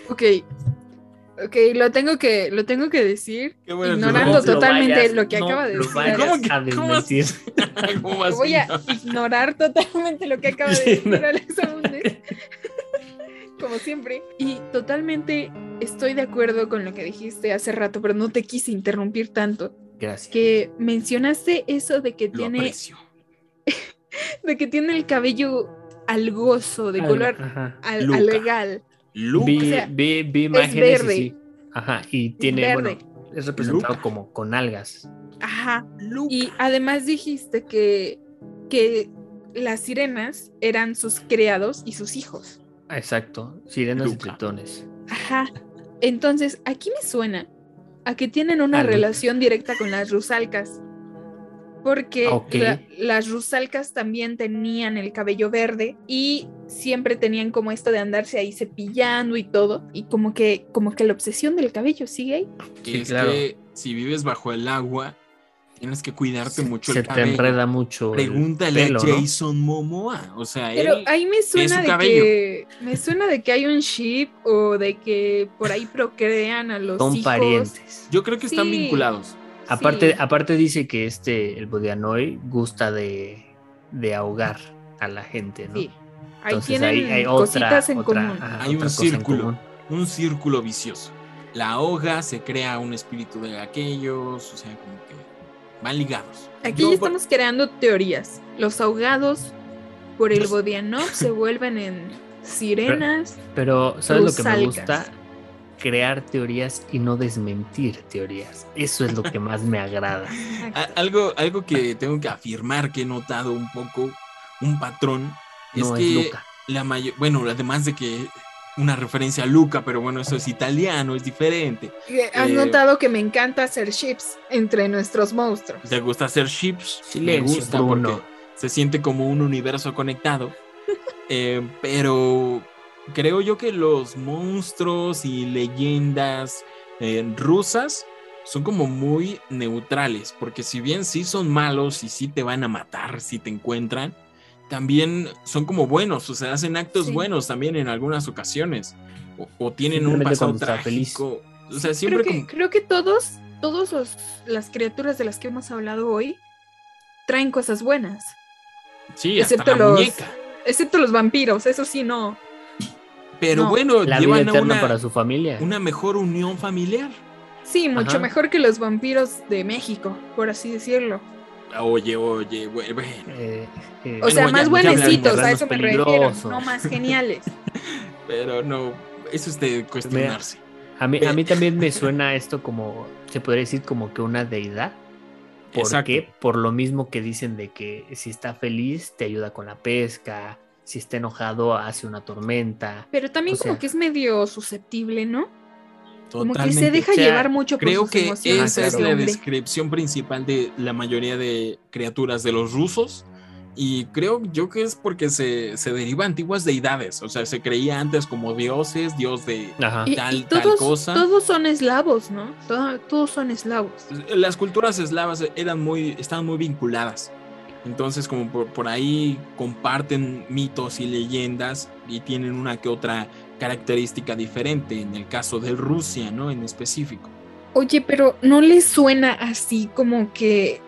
Ok. Ok, lo tengo que, lo tengo que decir, Qué bueno, ignorando no, totalmente vayas- lo que no acaba de lo decir. vayas ¿Cómo que- a cómo así? desmentir. ¿Cómo así? Voy a No. ignorar totalmente lo que acaba de decir. Alexa. Como siempre. Y totalmente estoy de acuerdo con lo que dijiste hace rato, pero no te quise interrumpir tanto. Gracias. Que mencionaste eso de que Lo tiene, aprecio. de que tiene el cabello algoso, de Al- color ajá. al, Luca. Vi, O sea, vi- vi imágenes verde. y sí. Ajá, y tiene, verde. bueno, es representado como con algas. Ajá. Y además dijiste que, que las sirenas eran sus criados y sus hijos. Exacto, sirenas y tritones. Ajá. Entonces, aquí me suena a que tienen una relación directa con las rusalcas. Porque la- las rusalcas también tenían el cabello verde y siempre tenían como esto de andarse ahí cepillando y todo. Y como que, como que la obsesión del cabello sigue ahí. Que Sí, es claro. que si vives bajo el agua, tienes que cuidarte mucho Se el te cabello. enreda mucho. el Pregúntale pelo, a ¿no? Jason Momoa. O sea, Pero él. ahí me suena su de cabello. que me suena de que hay un ship o de que por ahí procrean a los Son hijos. parientes. Yo creo que están Sí. vinculados. Aparte, Sí. aparte dice que este, el Bodianoy, gusta de, de ahogar a la gente, ¿no? Sí. Ahí Entonces tienen ahí hay otra, cositas en otra- común. ajá, Hay un otra círculo. Un círculo vicioso. La hoja se crea un espíritu de aquellos. O sea, como que van ligados. Aquí Yo, ya estamos creando teorías. Los ahogados por el Bodianov se vuelven en sirenas. Pero, ¿sabes lo que me gusta? Crear teorías y no desmentir teorías. Eso es lo que más me agrada. Algo, algo que tengo que afirmar que he notado un poco, un patrón, es No que es Luca. la mayor, bueno, además de que una referencia a Luca, pero bueno, eso es italiano, es diferente. Eh, Has Eh, notado que me encanta hacer chips entre nuestros monstruos. ¿Te gusta hacer chips? Silencio, Me gusta Bruno. porque se siente como un universo conectado. Eh, pero creo yo que los monstruos y leyendas eh, rusas son como muy neutrales, porque si bien sí son malos y sí te van a matar si te encuentran, también son como buenos, o sea, hacen actos Sí. buenos también en algunas ocasiones, o, o tienen un pasado feliz. O sea, Creo siempre que, como... creo que todos, todos los, las criaturas de las que hemos hablado hoy traen cosas buenas. Sí, hasta excepto la los- muñeca. Excepto los vampiros, eso sí no. Pero no. bueno, La vida llevan a eterna una, para su familia. una mejor unión familiar. Sí, mucho Ajá. mejor que los vampiros de México, por así decirlo. Oye, oye, bueno. Eh, eh, O sea, Bueno, más ya- buenecitos, a eso me refiero, no más geniales. Pero no, eso es de cuestionarse. a, mí, a mí también me suena esto como, se podría decir como que una deidad. ¿Por Exacto. qué? Por lo mismo que dicen de que si está feliz te ayuda con la pesca, si está enojado hace una tormenta. Pero también O como sea- que es medio susceptible, ¿no? Como que se Totalmente. deja O sea, llevar mucho por Creo sus que emociones. esa es ese la hombre. descripción principal de la mayoría de criaturas de los rusos. Y creo yo que es porque se, se deriva antiguas deidades. O sea, se creía antes como dioses, dios de Ajá. Y, tal, y tal todos, cosa. todos son eslavos, ¿no? Todo- todos son eslavos. Las culturas eslavas eran muy, estaban muy vinculadas. Entonces, como por, por ahí comparten mitos y leyendas y tienen una que otra característica diferente. En el caso de Rusia, ¿no? En específico. Oye, pero ¿no les suena así como que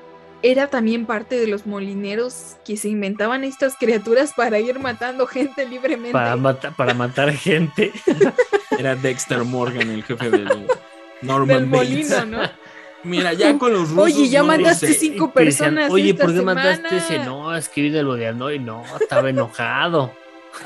era también parte de los molineros que se inventaban estas criaturas para ir matando gente libremente? Para, mata- para matar gente. Era Dexter Morgan, el jefe del Norman Del Bates. molino, ¿no? Mira, ya con los rusos. Oye, ya no sé. cinco Y decían, personas Oye, esta ¿por qué semana". ese? No, es que vi de lo de Hanoi. No, estaba enojado.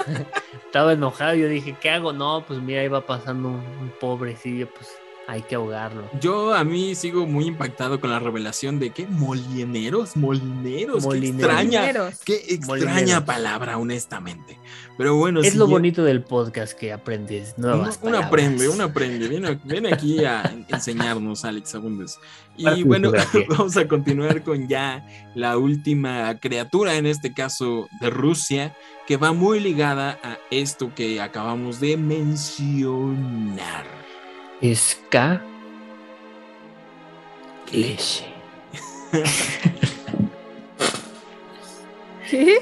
estaba enojado. Yo dije, ¿qué hago? No, pues mira, iba pasando un, un pobrecillo, pues hay que ahogarlo. Yo a mí sigo muy impactado con la revelación de que molineros, molineros, qué Molineros. extraña, Molineros. qué extraña Molineros. palabra, honestamente. Pero bueno, Es si lo ya- bonito del podcast que aprendes Uno, nuevas uno aprende, uno aprende. Viene, viene aquí a enseñarnos, Alex. Parte Y bueno, vamos a continuar con ya la última criatura, en este caso de Rusia, que va muy ligada a esto que acabamos de mencionar. Ska. Leche. ¿Qué?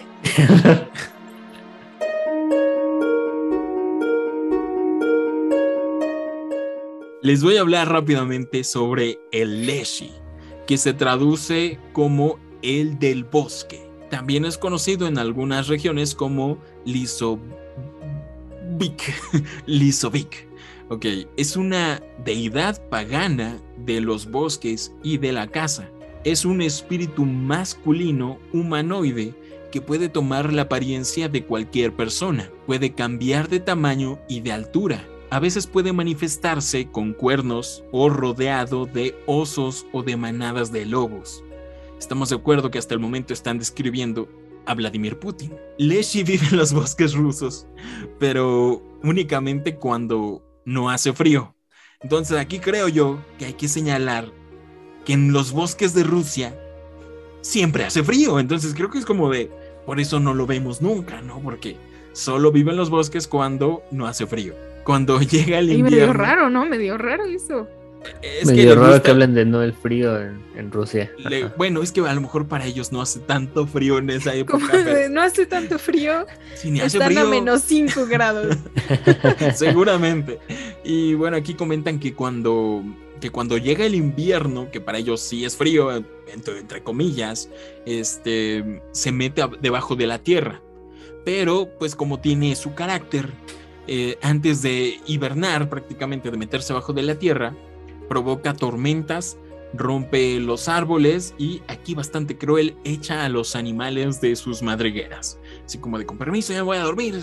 Les voy a hablar rápidamente sobre el Leshi, que se traduce como el del bosque. También es conocido en algunas regiones como Lisovic. Lisovic. Ok, es una deidad pagana de los bosques y de la casa. Es un espíritu masculino humanoide que puede tomar la apariencia de cualquier persona. Puede cambiar de tamaño y de altura. A veces puede manifestarse con cuernos o rodeado de osos o de manadas de lobos. Estamos de acuerdo que hasta el momento están describiendo a Vladimir Putin. Leshi vive en los bosques rusos, pero únicamente cuando no hace frío. Entonces aquí creo yo que hay que señalar que en los bosques de Rusia siempre hace frío. Entonces creo que es como de, por eso no lo vemos nunca, ¿no? Porque solo vive en los bosques cuando no hace frío. Cuando llega el Y invierno. medio raro, ¿no? Medio raro eso. Es Medio le raro gusta- que hablen de no el frío en, en Rusia. le- bueno, es que a lo mejor para ellos no hace tanto frío en esa época. pero no hace tanto frío, si ni hace están a frío, menos 5 grados. seguramente. Y bueno, aquí comentan que cuando, que cuando llega el invierno, que para ellos sí es frío, entre, entre comillas, este, se mete a- debajo de la tierra. Pero, pues como tiene su carácter, eh, antes de hibernar, prácticamente de meterse abajo de la tierra, provoca tormentas, rompe los árboles y aquí bastante cruel echa a los animales de sus madrigueras. Así como de con permiso, ya voy a dormir,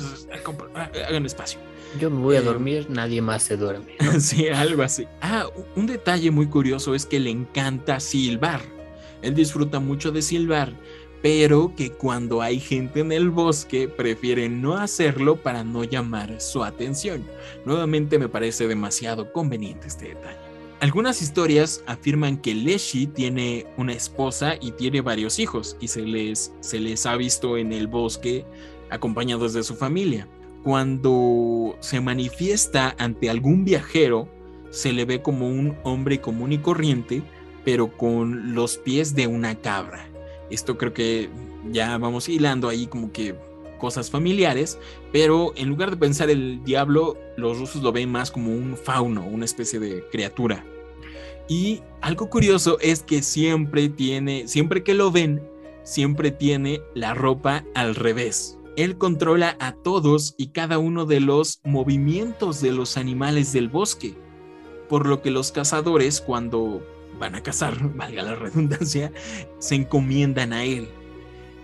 hagan espacio. Yo me voy a Eh, dormir, nadie más se duerme. Sí, algo así. Ah, un detalle muy curioso es que le encanta silbar. Él disfruta mucho de silbar, pero que cuando hay gente en el bosque prefiere no hacerlo para no llamar su atención. Nuevamente me parece demasiado conveniente este detalle. Algunas historias afirman que Leshi tiene una esposa y tiene varios hijos y se les, se les ha visto en el bosque acompañados de su familia. Cuando se manifiesta ante algún viajero, se le ve como un hombre común y corriente, pero con los pies de una cabra. Esto creo que ya vamos hilando ahí como que cosas familiares, pero en lugar de pensar el diablo, los rusos lo ven más como un fauno, una especie de criatura. Y algo curioso es que siempre tiene, siempre que lo ven, siempre tiene la ropa al revés. Él controla a todos y cada uno de los movimientos de los animales del bosque, por lo que los cazadores cuando van a cazar, valga la redundancia, se encomiendan a él.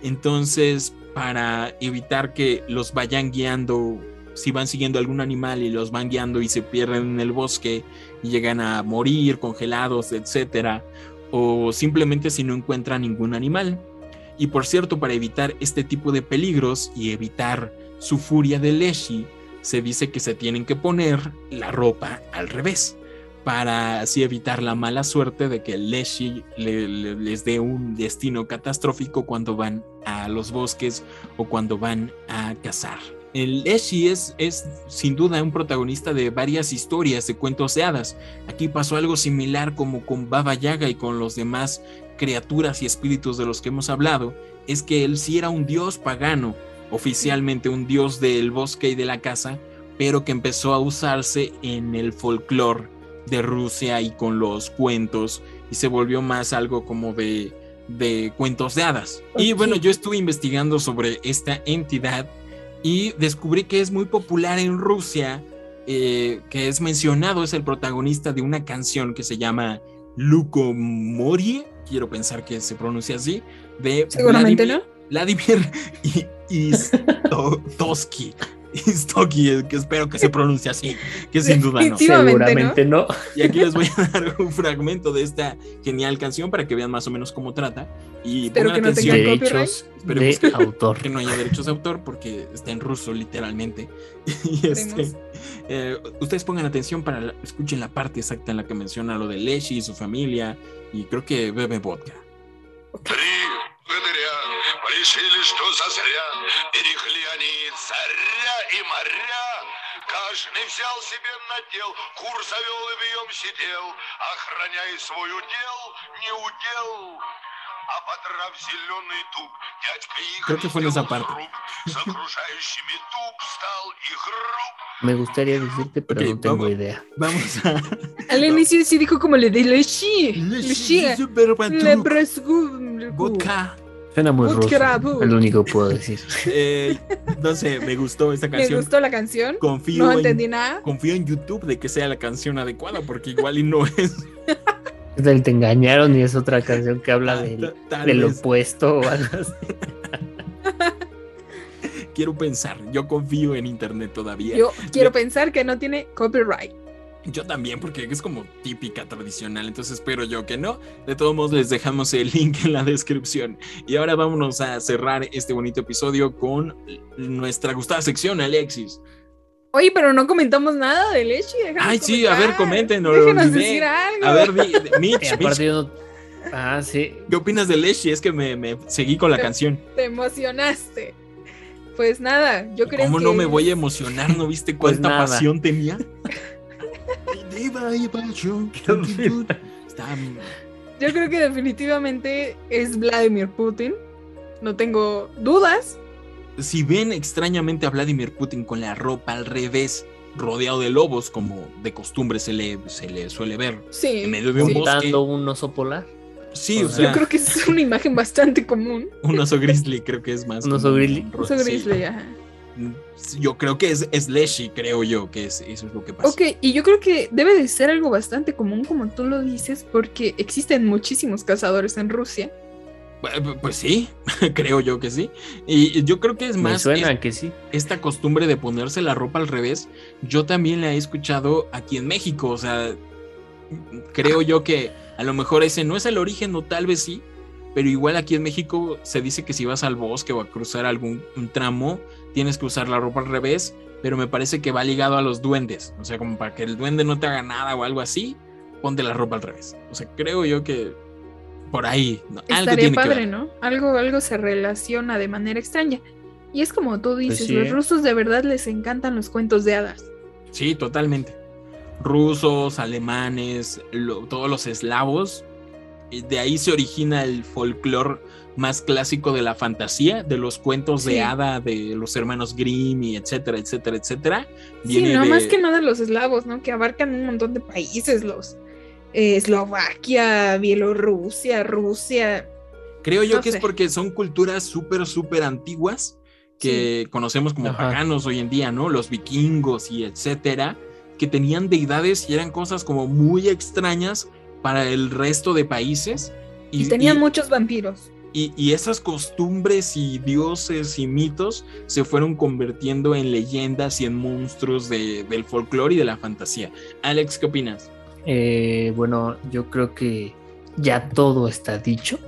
Entonces, para evitar que los vayan guiando, si van siguiendo algún animal y los van guiando y se pierden en el bosque y llegan a morir congelados, etcétera, o simplemente si no encuentran ningún animal. Y por cierto, para evitar este tipo de peligros y evitar su furia de Leshi, se dice que se tienen que poner la ropa al revés para así evitar la mala suerte de que Leshi le- le- les dé un destino catastrófico cuando van a los bosques o cuando van a cazar. El Eshi es, es sin duda un protagonista de varias historias de cuentos de hadas. Aquí pasó algo similar como con Baba Yaga y con los demás criaturas y espíritus de los que hemos hablado, es que él sí era un dios pagano, oficialmente un dios del bosque y de la casa, pero que empezó a usarse en el folclore de Rusia y con los cuentos y se volvió más algo como de, de cuentos de hadas. Y bueno, yo estuve investigando sobre esta entidad y descubrí que es muy popular en Rusia, eh, que es mencionado, es el protagonista de una canción que se llama Lukomorie, quiero pensar que se pronuncia así, de Seguramente Vladimir, Vladimir Istosky. Stocky, que espero que se pronuncie así, que sin duda no. Seguramente no. Y aquí les voy a dar un fragmento de esta genial canción para que vean más o menos cómo trata. Y espero que no atención. derechos de que, autor. Que no haya derechos de autor porque está en ruso, literalmente. Y este, eh, ustedes pongan atención para escuchen la parte exacta en la que menciona lo de Leshi y su familia. Y creo que bebe vodka. Okay. Богатыря решили, что зазря Берегли они царя и моря. Каждый взял себе надел, кур завел и в нем сидел, Охраняя свой удел, не удел. А подрав зеленый дуб, дядька их fue esa parte. С окружающими дуб стал и груб. Me gustaría decirte, pero Ok, no tengo vamos. idea. Vamos a Al inicio sí dijo como le de Leshi. Leshi. Super Le bresgu- vodka. Suena muy ruso. Es lo único que puedo decir. Eh, no sé, me gustó esta Me canción. gustó la canción. Confío No en- entendí nada. confío en YouTube de que sea la canción adecuada porque igual y no es. ¿Qué tal te engañaron y es otra canción que habla Ah, del, del opuesto o algo así? Quiero pensar, yo confío en internet todavía. Yo quiero pensar que no tiene copyright. Yo también, porque es como típica tradicional, entonces espero yo que no. De todos modos, les dejamos el link en la descripción. Y ahora vámonos a cerrar este bonito episodio con nuestra gustada sección, Alexis. Oye, pero no comentamos nada de Leshi. déjanos Ay, sí, a ver, comenten, no lo Déjenos decir algo. A ver, di- di- Mitch, Y Mitch. Ah, sí. ¿qué opinas de Leshi? Es que me, me seguí con la Eh, canción. Te emocionaste. Pues nada, yo creo ¿Cómo que. no me voy a emocionar? ¿No viste Pues cuánta pasión tenía? Y Yo creo que definitivamente es Vladimir Putin. No tengo dudas. si ven extrañamente a Vladimir Putin con la ropa al revés, rodeado de lobos, como de costumbre se le, se le suele ver, Sí. en medio de un sí. bosque. Un oso polar. Sí, Yo o sea, Yo creo que es una imagen bastante común. un oso grizzly creo que es más. Un oso grizzly. Uso Sí. grizzly, ajá. Yo creo que es, es Leshy, creo yo, que es, eso es lo que pasa. Ok, y yo creo que debe de ser algo bastante común, como tú lo dices, porque existen muchísimos cazadores en Rusia. Pu- Pues sí, creo yo que sí. Y yo creo que es Me más suena es- que sí. esta costumbre de ponerse la ropa al revés. Yo también la he escuchado aquí en México. O sea, creo yo que a lo mejor ese no es el origen, o tal vez sí. Pero igual aquí en México se dice que si vas al bosque o a cruzar algún un tramo, tienes que usar la ropa al revés. Pero me parece que va ligado a los duendes. O sea, como para que el duende no te haga nada o algo así, ponte la ropa al revés. O sea, creo yo que por ahí ¿no? algo Estaría tiene que padre, ver. ¿no? Algo, algo se relaciona de manera extraña. Y es como tú dices, sí, los ¿eh? rusos de verdad les encantan los cuentos de hadas. Sí, totalmente. Rusos, alemanes, lo- todos los eslavos. Y De ahí se origina el folclore más clásico de la fantasía, de los cuentos Sí. de hada, de los hermanos Grimm y etcétera, etcétera, etcétera. Sí, no de- más que nada los eslavos, ¿no? Que abarcan un montón de países, los eh, Eslovaquia, Bielorrusia, Rusia. Creo yo no que es porque son culturas súper, súper antiguas que conocemos como Ajá. paganos hoy en día, ¿no? Los vikingos y etcétera, que tenían deidades y eran cosas como muy extrañas para el resto de países. Y, tenían y- muchos vampiros. Y, y esas costumbres y dioses y mitos se fueron convirtiendo en leyendas y en monstruos de- del folclore y de la fantasía. Alex, ¿qué opinas? Eh, bueno, yo creo que ya todo está dicho.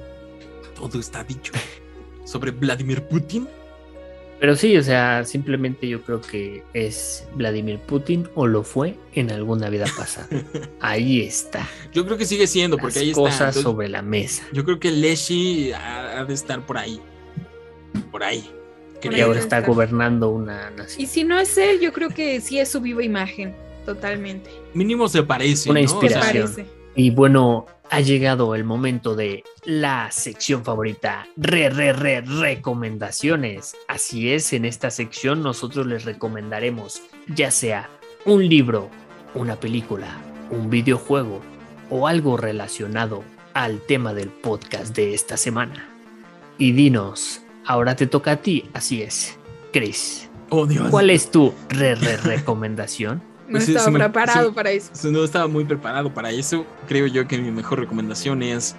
Todo está dicho. Sobre Vladimir Putin. Pero sí, o sea, simplemente yo creo que es Vladimir Putin o lo fue en alguna vida pasada. Ahí está. Yo creo que sigue siendo, porque Las ahí cosas está. Entonces, sobre la mesa. Yo creo que Leshi ha, ha de estar por ahí. por ahí. Por Y ahora está gobernando una nación. Y si no es él, yo creo que sí es su viva imagen, totalmente. Mínimo se parece. Una ¿no? Inspiración. Parece. Y bueno, ha llegado el momento de la sección favorita, re, re, re, recomendaciones. Así es, en esta sección nosotros les recomendaremos ya sea un libro, una película, un videojuego o algo relacionado al tema del podcast de esta semana. Y dinos, ahora te toca a ti, así es, Chris. oh, Dios. ¿Cuál es tu re, re, recomendación? No sí, estaba preparado sí. para eso. No estaba muy preparado para eso. Creo yo que mi mejor recomendación es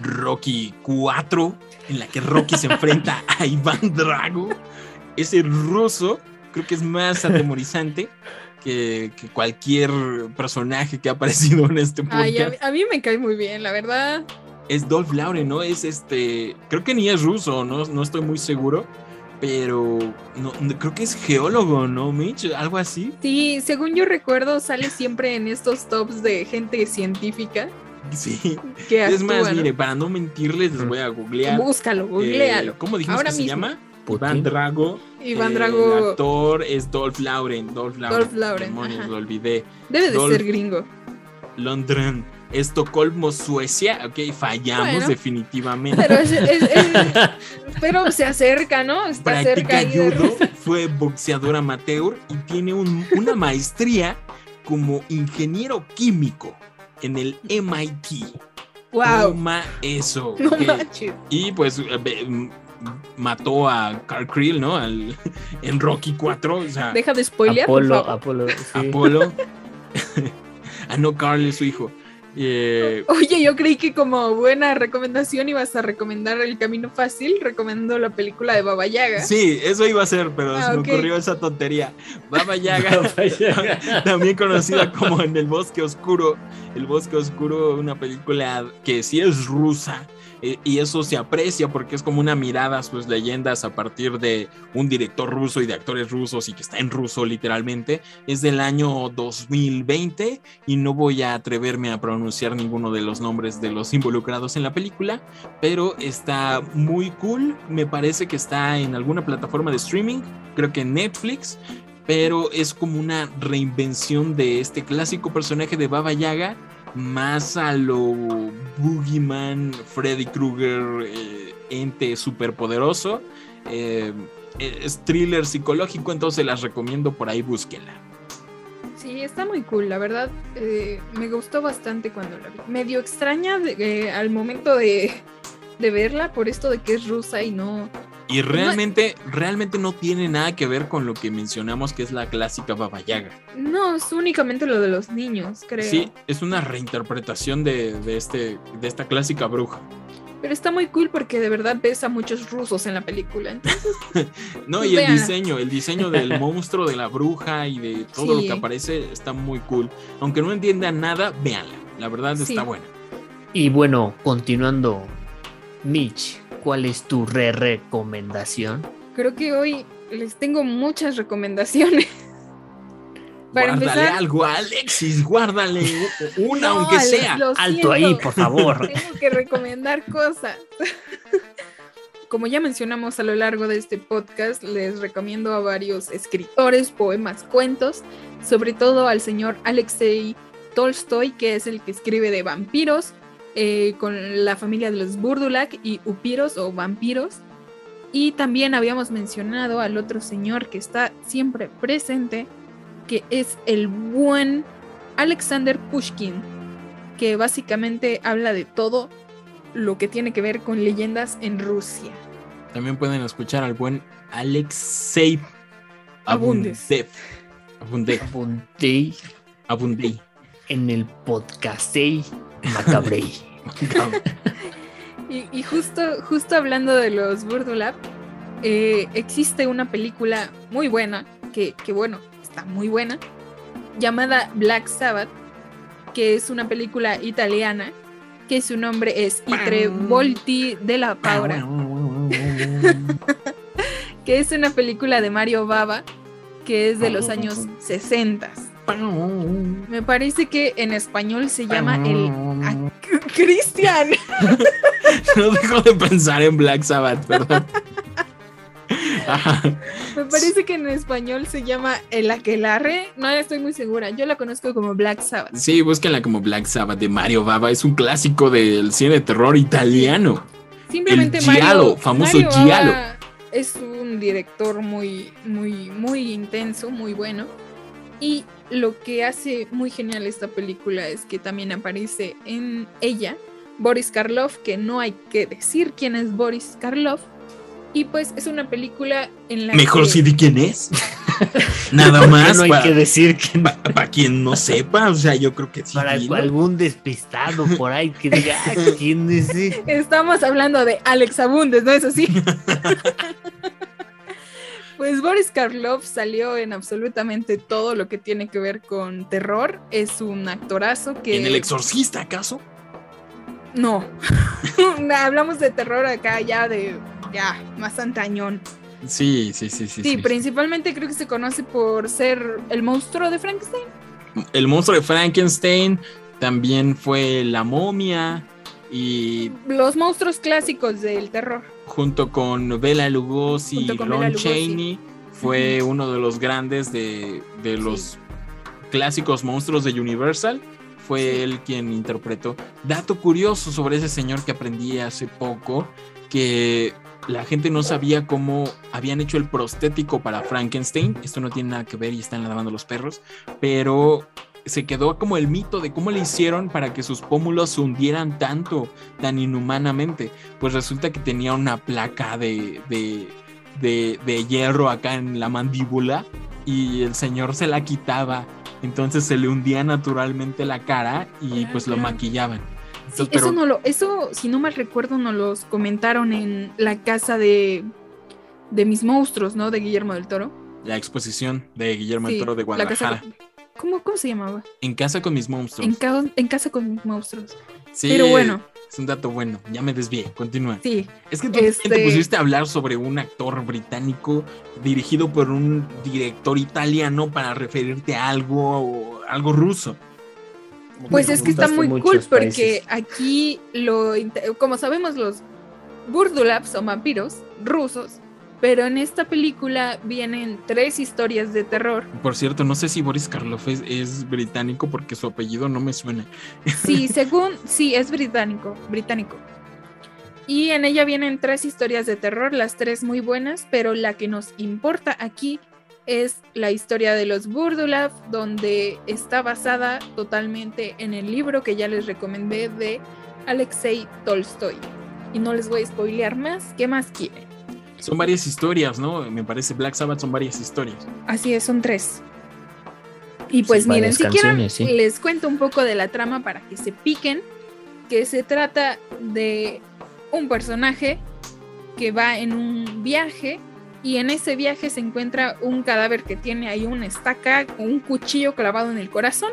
Rocky 4, en la que Rocky se enfrenta a Iván Drago. Ese ruso creo que es más atemorizante que, que cualquier personaje que ha aparecido en este Ay, a, podcast. mí- a mí me cae muy bien, la verdad. Es Dolph Lauren, ¿no? Es este. Creo que ni es ruso, no, no estoy muy seguro. Pero no, no- creo que es geólogo, ¿no, Mitch? Algo así. Sí, según yo recuerdo, sale siempre en estos tops de gente científica Sí. que Es actúa, más, ¿no? mire, para no mentirles, les voy a googlear. Búscalo, eh, googlealo. ¿Cómo dijimos Ahora que se llama? Iván Drago. Iván Eh, El Drago actor es Dolph Lauren. Dolph Lauren. Dolph Lauren, Demonios, lo olvidé. debe de Dolph- ser gringo. Londres. Estocolmo, Suecia. Ok, fallamos Bueno. definitivamente. Pero, es- es- es- pero se acerca, ¿no? Está cerca Practica de judo, fue boxeador amateur y tiene un- una maestría como ingeniero químico en el MIT. Wow. Toma eso. No ok. manches. Y pues eh, ve- m- mató a Carl Krill, ¿no? Al- en Rocky 4, o sea, Deja de spoilear, por Apolo, favor. Apolo, sí. Apolo. ah, no, Carl es su hijo. Eh, Oye, yo creí que como buena recomendación ibas a recomendar El Camino Fácil, recomendando la película de Baba Yaga. sí, eso iba a ser, pero Ah, se me ok. ocurrió esa tontería. Baba Yaga, también conocida como En el Bosque Oscuro. El Bosque Oscuro, una película que sí es rusa. Eh, Y eso se aprecia porque es como una mirada a sus leyendas a partir de un director ruso y de actores rusos y que está en ruso literalmente. Es del año 2020 y no voy a atreverme a pronunciar ninguno de los nombres de los involucrados en la película, pero está muy cool. Me parece que está en alguna plataforma de streaming, creo que Netflix pero es como una reinvención de este clásico personaje de Baba Yaga, más a lo Boogeyman, Freddy Krueger, eh, ente superpoderoso. Eh, es thriller psicológico, entonces las recomiendo por ahí, búsquenla. Sí, está muy cool, la verdad. eh, me gustó bastante cuando la vi. Medio extraña al momento de, de verla por esto de que es rusa y no. Y realmente, realmente no tiene nada que ver con lo que mencionamos que es la clásica Baba Yaga. No, es únicamente lo de los niños, creo. Sí, es una reinterpretación de, de este, de esta clásica bruja. Pero está muy cool porque de verdad ves a muchos rusos en la película. Entonces, No, y el diseño, el diseño del monstruo, de la bruja y de todo lo que aparece está muy cool. Aunque no entiendan nada, véanla. La verdad Sí. está buena. Y bueno, continuando, Mitch, ¿cuál es tu re recomendación? creo que hoy les tengo muchas recomendaciones. Para guárdale empezar- algo a Alexis, guárdale una No, aunque sea. Alto ahí, por favor. Tengo que recomendar cosas. Como ya mencionamos a lo largo de este podcast, les recomiendo a varios escritores, poemas, cuentos, sobre todo al señor Alexei Tolstoy, que es el que escribe de vampiros, eh, con la familia de los Burdulak y Upiros o vampiros. Y también habíamos mencionado al otro señor que está siempre presente, que es el buen Alexander Pushkin, que básicamente habla de todo lo que tiene que ver con leyendas en Rusia. También pueden escuchar al buen Alexei Abundes. Abundev. Abundev. En el podcast Macabrey. Y, y justo, justo hablando de los Burdulab, eh, existe una película muy buena, que, que bueno, está muy buena, llamada Black Sabbath, que es una película italiana, que su nombre es I tre volti della paura. que es una película de Mario Baba, que es de los años 60. Me parece que en español se llama el... Cristian. No dejo de pensar en Black Sabbath, perdón. Ajá. Me parece que en español se llama El Aquelarre. No estoy muy segura. Yo la conozco como Black Sabbath. Sí, búsquenla como Black Sabbath de Mario Bava. Es un clásico del cine de terror italiano. Simplemente El Mario, Giallo, famoso Mario Giallo. Es un director muy, muy, muy intenso, muy bueno. Y lo que hace muy genial esta película es que también aparece en ella Boris Karloff, que no hay que decir quién es Boris Karloff. Y pues es una película en la Mejor que... si de quién es. Nada ¿Por qué más. no hay para, que decir que para quien no sepa, o sea, yo creo que sí. para algún despistado por ahí que diga, "Ah, ¿quién es ese?". Estamos hablando de Alex Abundes, ¿no es así? pues Boris Karloff salió en absolutamente todo lo que tiene que ver con terror. Es un actorazo que... ¿En el exorcista acaso? No. Hablamos de terror acá ya de... Ya, más antañón. Sí, sí, sí, sí. Sí, sí. principalmente creo que se conoce por ser el monstruo de Frankenstein. El monstruo de Frankenstein también fue la momia y Los monstruos clásicos del terror. Junto con Bela Lugosi y Ron Bela Lugosi. Chaney fue uno de los grandes de, de los clásicos monstruos de Universal. Fue Sí. él quien interpretó. Dato curioso sobre ese señor que aprendí hace poco, que la gente no sabía cómo habían hecho el prostético para Frankenstein. Esto no tiene nada que ver y están lavando los perros, pero se quedó como el mito de cómo le hicieron para que sus pómulos se hundieran tanto, tan inhumanamente. Pues resulta que tenía una placa de, de, de, de hierro acá en la mandíbula y el señor se la quitaba. Entonces se le hundía naturalmente la cara y pues lo maquillaban. Sí, Entonces, pero- eso no lo, eso, si no mal recuerdo, nos los comentaron en la casa de, de mis monstruos, ¿no? De Guillermo del Toro. la exposición de Guillermo Sí, del Toro de la casa Guadalajara. ¿Cómo, ¿Cómo se llamaba? En casa con mis monstruos. En, ca- en casa con mis monstruos. Sí, Pero bueno, Es un dato bueno. Ya me desvié. Continúa. sí. Es que tú también te Este- pusiste a hablar sobre un actor británico dirigido por un director italiano para referirte a algo o algo ruso. Pues es que está muy cool porque aquí lo como sabemos los Burdulaps son vampiros rusos, pero en esta película vienen tres historias de terror. Por cierto, no sé si Boris Karloff es, es británico porque su apellido no me suena. Sí, según sí es británico, británico. Y en ella vienen tres historias de terror, las tres muy buenas, pero la que nos importa aquí es la historia de los Burdulaf, donde está basada totalmente en el libro que ya les recomendé de Alexei Tolstoy. Y no les voy a spoilear más. ¿Qué más quieren? Son varias historias, ¿no? Me parece Black Sabbath son varias historias. Así es, son tres. Y pues Sí, miren, si quieren, sí. les cuento un poco de la trama para que se piquen, que se trata de un personaje que va en un viaje y en ese viaje se encuentra un cadáver que tiene ahí una estaca o un cuchillo clavado en el corazón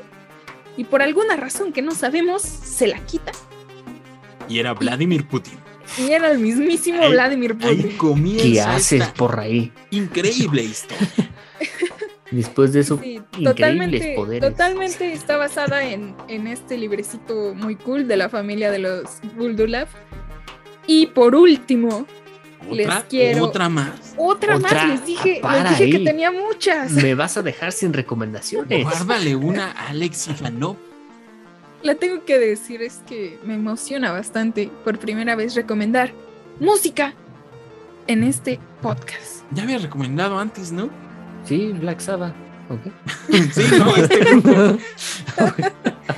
y por alguna razón que no sabemos se la quita Y era Vladimir Putin. Y era el mismísimo Ahí- Vladimir Ahí Putin. comienza ¿Qué haces esta por ahí? increíble historia. Después de eso, Sí, increíbles totalmente, poderes. totalmente está basada en, en este librecito muy cool de la familia de los Buldulaf. Y por último, Les Otra, quiero- otra más. otra, Otra, más, les dije, les dije que tenía muchas. me vas a dejar sin recomendaciones. Guárdale una a Alex Ivanov. La tengo que decir, es que me emociona bastante por primera vez recomendar música en este podcast. Ya había recomendado antes, ¿no? Sí, Black Sabbath. ok. Sí, no, este grupo.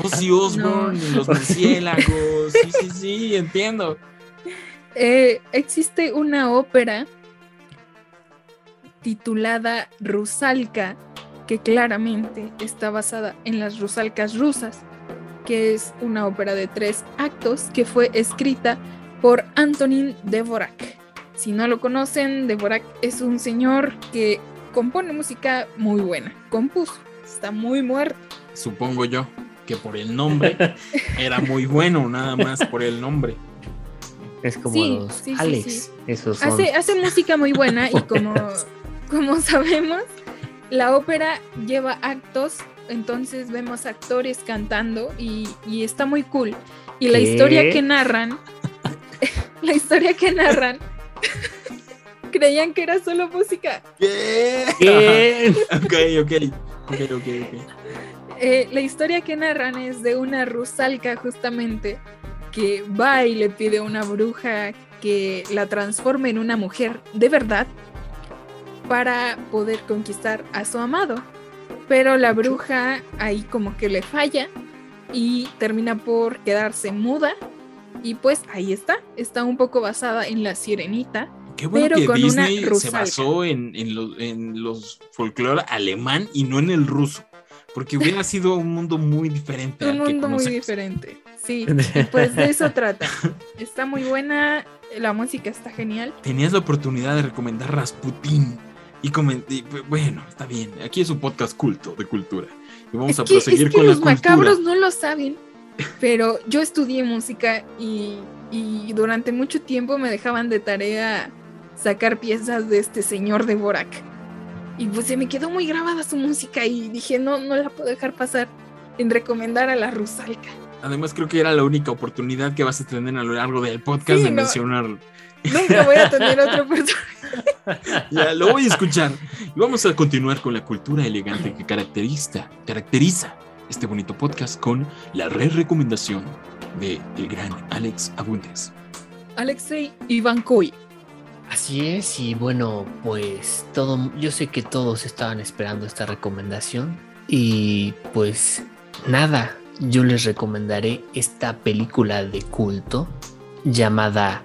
Ozzy Osbourne, No. los murciélagos. Sí, sí, sí, entiendo. Eh, existe una ópera titulada Rusalka, que claramente está basada en las rusalkas rusas, que es una ópera de tres actos que fue escrita por Antonin Dvorak. Si no lo conocen, Dvorak es un señor que compone música muy buena. Compuso, está muy muerto. Supongo yo que por el nombre era muy bueno, nada más por el nombre. Es como Sí, los sí, sí, Alex. sí. Esos son. Hace, hace música muy buena y como, como sabemos, la ópera lleva actos, entonces vemos actores cantando y, y está muy cool. Y la historia que narran, la historia que narran Creían que era solo música. ¿Qué? ¿Qué? ok, ok. Ok. Eh, la historia que narran es de una rusalka justamente que va y le pide a una bruja que la transforme en una mujer de verdad para poder conquistar a su amado. Pero la bruja ahí como que le falla y termina por quedarse muda. Y pues ahí está, está un poco basada en la sirenita. Qué bueno Pero que con una Disney se basó en, en, lo- en los folclore alemán y no en el ruso. Porque hubiera sido un mundo muy diferente. Un al que mundo muy diferente. Sí, pues de eso trata. Está muy buena, la música está genial. Tenías la oportunidad de recomendar Rasputín. Y, comen- y, pues, bueno, está bien. Aquí es un podcast culto de cultura. Y vamos Es a que, proseguir es que con la los cultura. macabros no lo saben, pero yo estudié música y, y durante mucho tiempo me dejaban de tarea sacar piezas de este señor de Borak. Y pues se me quedó muy grabada su música y dije, no, no la puedo dejar pasar en recomendar a la Rusalka. Además, creo que era la única oportunidad que vas a tener a lo largo del podcast Sí, de no. mencionarlo. Nunca voy a tener otra persona. Ya lo voy a escuchar. Y vamos a continuar con la cultura elegante que caracteriza, caracteriza este bonito podcast con la re recomendación de el gran Alex Abundes. Alexei Ivankoy. Así es, y bueno, pues todo, yo sé que todos estaban esperando esta recomendación y pues nada, yo les recomendaré esta película de culto llamada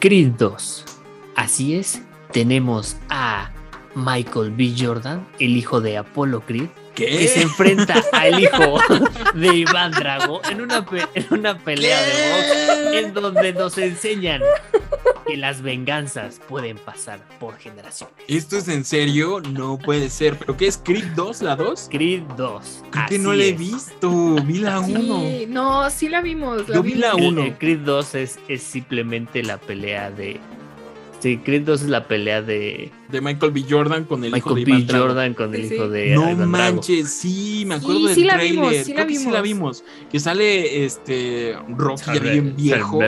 Creed 2. Así es, tenemos a Michael B. Jordan, el hijo de Apollo Creed, que se ¿Qué? enfrenta al hijo de Iván Drago en una, pe- en una pelea de box en donde nos enseñan que las venganzas pueden pasar por generaciones. ¿Esto es en serio? No puede ser. ¿Pero qué es Creed 2, la 2? Creed 2. Creo que así no la he es. visto. Vi la 1. Sí, no, sí la vimos. Yo vi la vimos. El- uno. el Creed 2 es, es simplemente la pelea de. Sí, Creed 2 es la pelea de De Michael B. Jordan con el hijo Michael de B. Iván Drago. Jordan con el Sí, hijo sí. de No Drago. manches, sí, me acuerdo Sí, del sí la trailer. vimos, sí la Creo que sí la vimos. vimos. Que sale este Rocky bien viejo.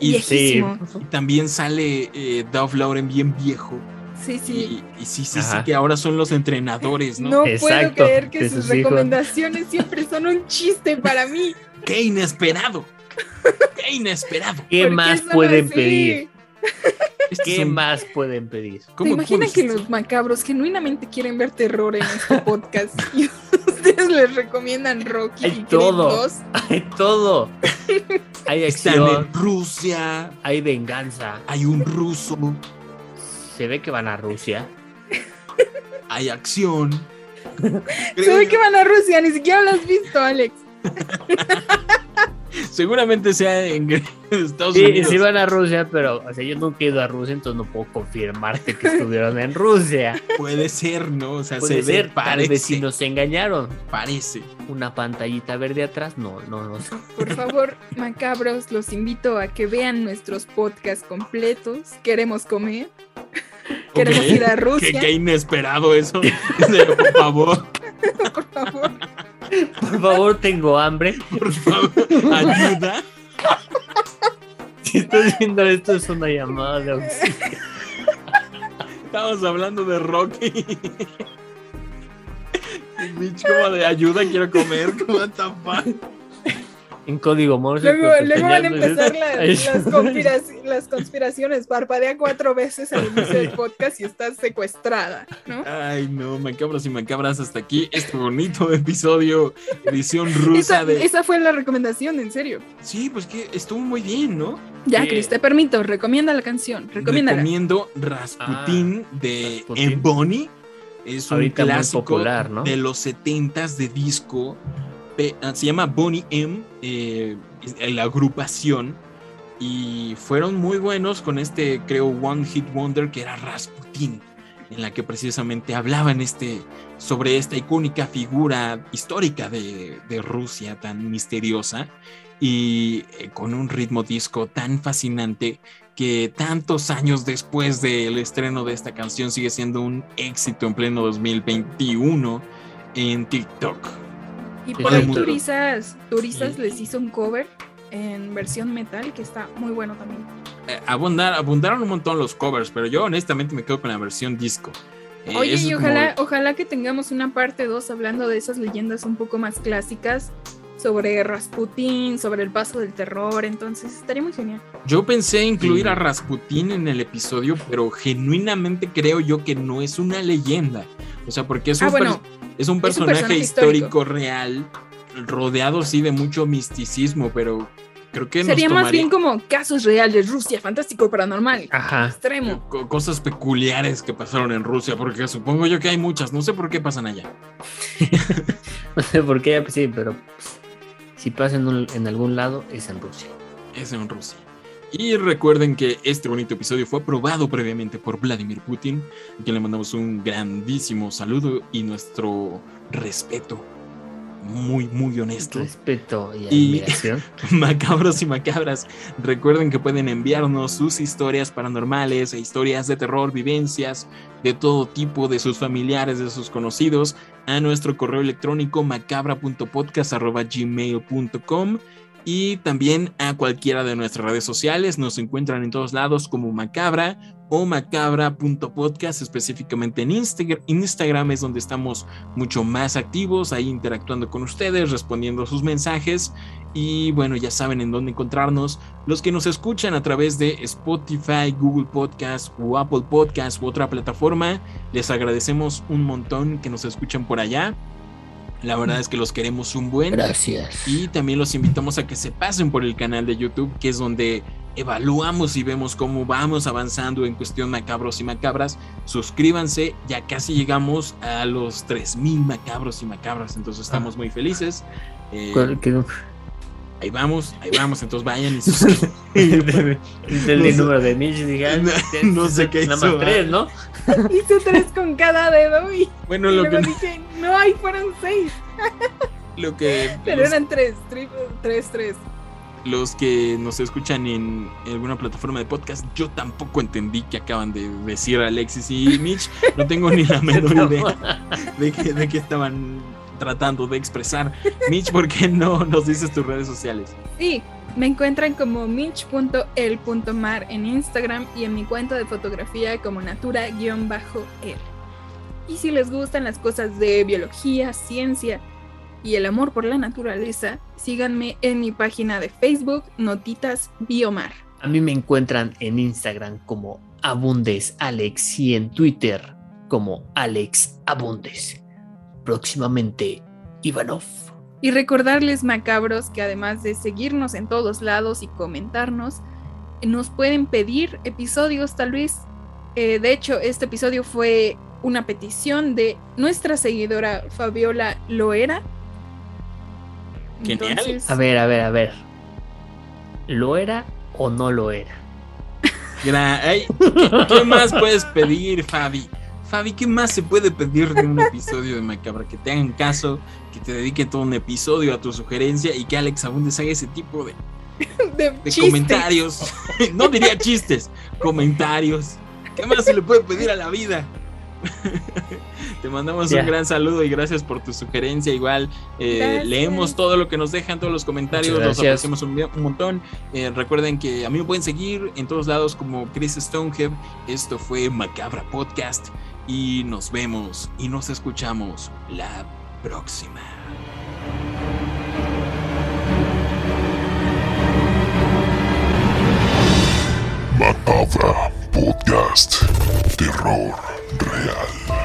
Y, Viejísimo. y también sale eh, Dolph Lundgren bien viejo. Sí, sí. Y, y sí, sí, sí, que ahora son los entrenadores, ¿no? No, puedo creer que sus recomendaciones siempre son un chiste para mí. ¡Qué inesperado! ¡Qué inesperado! ¿Qué ¿Por más pueden así? pedir? ¿Qué más pueden pedir? ¿Te ¿Cómo- imaginas cómo que los macabros genuinamente quieren ver terror en este podcast y ustedes les recomiendan Rocky Hay y todo. 2? Hay todo. Hay Están acción, en Rusia, hay venganza. hay un ruso, Se ve que van a Rusia. hay acción. Se ve que van a Rusia, ni siquiera lo has visto, Alex. Seguramente sea en Estados Sí, Unidos. sí van a Rusia, pero o sea, yo nunca he ido a Rusia, entonces no puedo confirmarte que estuvieron en Rusia. Puede ser, ¿no? O sea, Puede se ser, ve, tal parece, vez si nos engañaron. parece. Una pantallita verde atrás, no, no, no sé. Por favor, macabros, los invito a que vean nuestros podcasts completos. Queremos comer. Queremos ir a Qué, Rusia, qué inesperado eso. Por favor, por favor. Por favor, tengo hambre. por favor, ayuda. Si estás viendo esto, es una llamada de auxilio. Estamos hablando de Rocky. Bitch, como de ayuda, quiero comer. What the fuck? En código Morse. Luego, van a empezar las, las, conspiraci- las conspiraciones. Parpadea cuatro veces al inicio del podcast y estás secuestrada, ¿no? Ay, no, macabros y macabras, hasta aquí este bonito episodio, edición rusa Esa, de. esa fue la recomendación, en serio. Sí, pues que estuvo muy bien, ¿no? Ya, Eh, Chris, te permito, recomienda la canción. Recomiéndala. Recomiendo Rasputin de Rasputin. Ebony. Es un Ahorita clásico popular, ¿no? de los 70s de disco. Ah, Se llama Bonnie M, eh, es la agrupación. Y fueron muy buenos con este, creo, One Hit Wonder que era Rasputin, en la que precisamente hablaban este, sobre esta icónica figura histórica de, de Rusia tan misteriosa y eh, con un ritmo disco tan fascinante que tantos años después del estreno de esta canción sigue siendo un éxito en pleno 2021 en TikTok. Y por ahí Turizas, Turizas Sí. les hizo un cover en versión metal que está muy bueno también. eh, abundar, abundaron un montón los covers, pero yo honestamente me quedo con la versión disco. Eh, Oye, y como- ojalá, ojalá que tengamos una parte 2 hablando de esas leyendas un poco más clásicas sobre Rasputín, sobre el paso del terror, entonces estaría muy genial. Yo pensé incluir Sí. a Rasputín en el episodio, pero genuinamente creo yo que no es una leyenda. O sea, porque es un, Ah, bueno, per- es un personaje, personaje histórico, histórico. real, rodeado sí de mucho misticismo, pero creo que nos sería más tomaría bien como casos reales, Rusia, fantástico, paranormal, Ajá. extremo. co- cosas peculiares que pasaron en Rusia, porque supongo yo que hay muchas, no sé por qué pasan allá. No sé por qué, pues sí, pero pues, si pasa en, un- en algún lado es en Rusia. es en Rusia. Y recuerden que este bonito episodio fue aprobado previamente por Vladimir Putin, a quien le mandamos un grandísimo saludo y nuestro respeto. Muy, muy honesto. Respeto y. Macabros y macabras, recuerden que pueden enviarnos sus historias paranormales e historias de terror, vivencias de todo tipo, de sus familiares, de sus conocidos, a nuestro correo electrónico macabra.podcast.gmail.com y también a cualquiera de nuestras redes sociales. Nos encuentran en todos lados como Macabra o macabra.podcast, específicamente en Instagram. Instagram es donde estamos mucho más activos, ahí interactuando con ustedes, respondiendo sus mensajes. Y bueno, ya saben en dónde encontrarnos. Los que nos escuchan a través de Spotify, Google Podcast o Apple Podcast u otra plataforma, les agradecemos un montón que nos escuchen por allá. La verdad es que los queremos un buen. Gracias. Y también los invitamos a que se pasen por el canal de YouTube, que es donde evaluamos y vemos cómo vamos avanzando en cuestión macabros y macabras. Suscríbanse, ya casi llegamos a los 3000 macabros y macabras, entonces estamos muy felices. Eh, ¿Cuál- qué- ahí vamos, ahí vamos, entonces vayan y suscríbanse. Entendí el No sé- número de Mitch, dije, ah, No- no sé qué Nada hizo, más tres, ¿no? Hice tres con cada dedo y, bueno, y lo luego que, dije, no, ahí fueron seis, lo que pero los- eran tres, tri- tres, tres. los que nos escuchan en alguna plataforma de podcast, yo tampoco entendí que acaban de decir Alexis y Mitch. No tengo ni la menor idea de qué, de qué estaban tratando de expresar. Mitch, ¿por qué no nos dices tus redes sociales? Sí, me encuentran como mitch.el.mar en Instagram y en mi cuenta de fotografía como natura-el. Y si les gustan las cosas de biología, ciencia y el amor por la naturaleza, síganme en mi página de Facebook, Notitas Biomar. A mí me encuentran en Instagram como Abundes Alex y en Twitter como Alex Abundes. Próximamente Ivanov. Y recordarles, macabros, que además de seguirnos en todos lados y comentarnos, nos pueden pedir episodios tal vez. Eh, de hecho, este episodio fue una petición de nuestra seguidora Fabiola Loera. Genial. Entonces, A ver, a ver, a ver. ¿Lo era o no lo era? Gra- ay, ¿Qué más puedes pedir, Fabi? Fabi, ¿qué más se puede pedir de un episodio de Macabra? Que te hagan caso, que te dediquen todo un episodio a tu sugerencia y que Alex Abundes haga ese tipo de, de de chiste. comentarios. no diría chistes, comentarios. ¿Qué más se le puede pedir a la vida? Te mandamos un gran saludo y gracias por tu sugerencia. Igual eh, leemos todo lo que nos dejan, todos los comentarios, los apreciamos un, un montón. Eh, recuerden que a mí me pueden seguir en todos lados como Chris Stonehead. Esto fue Macabra Podcast y nos vemos y nos escuchamos la próxima. Macabra Podcast. Terror real.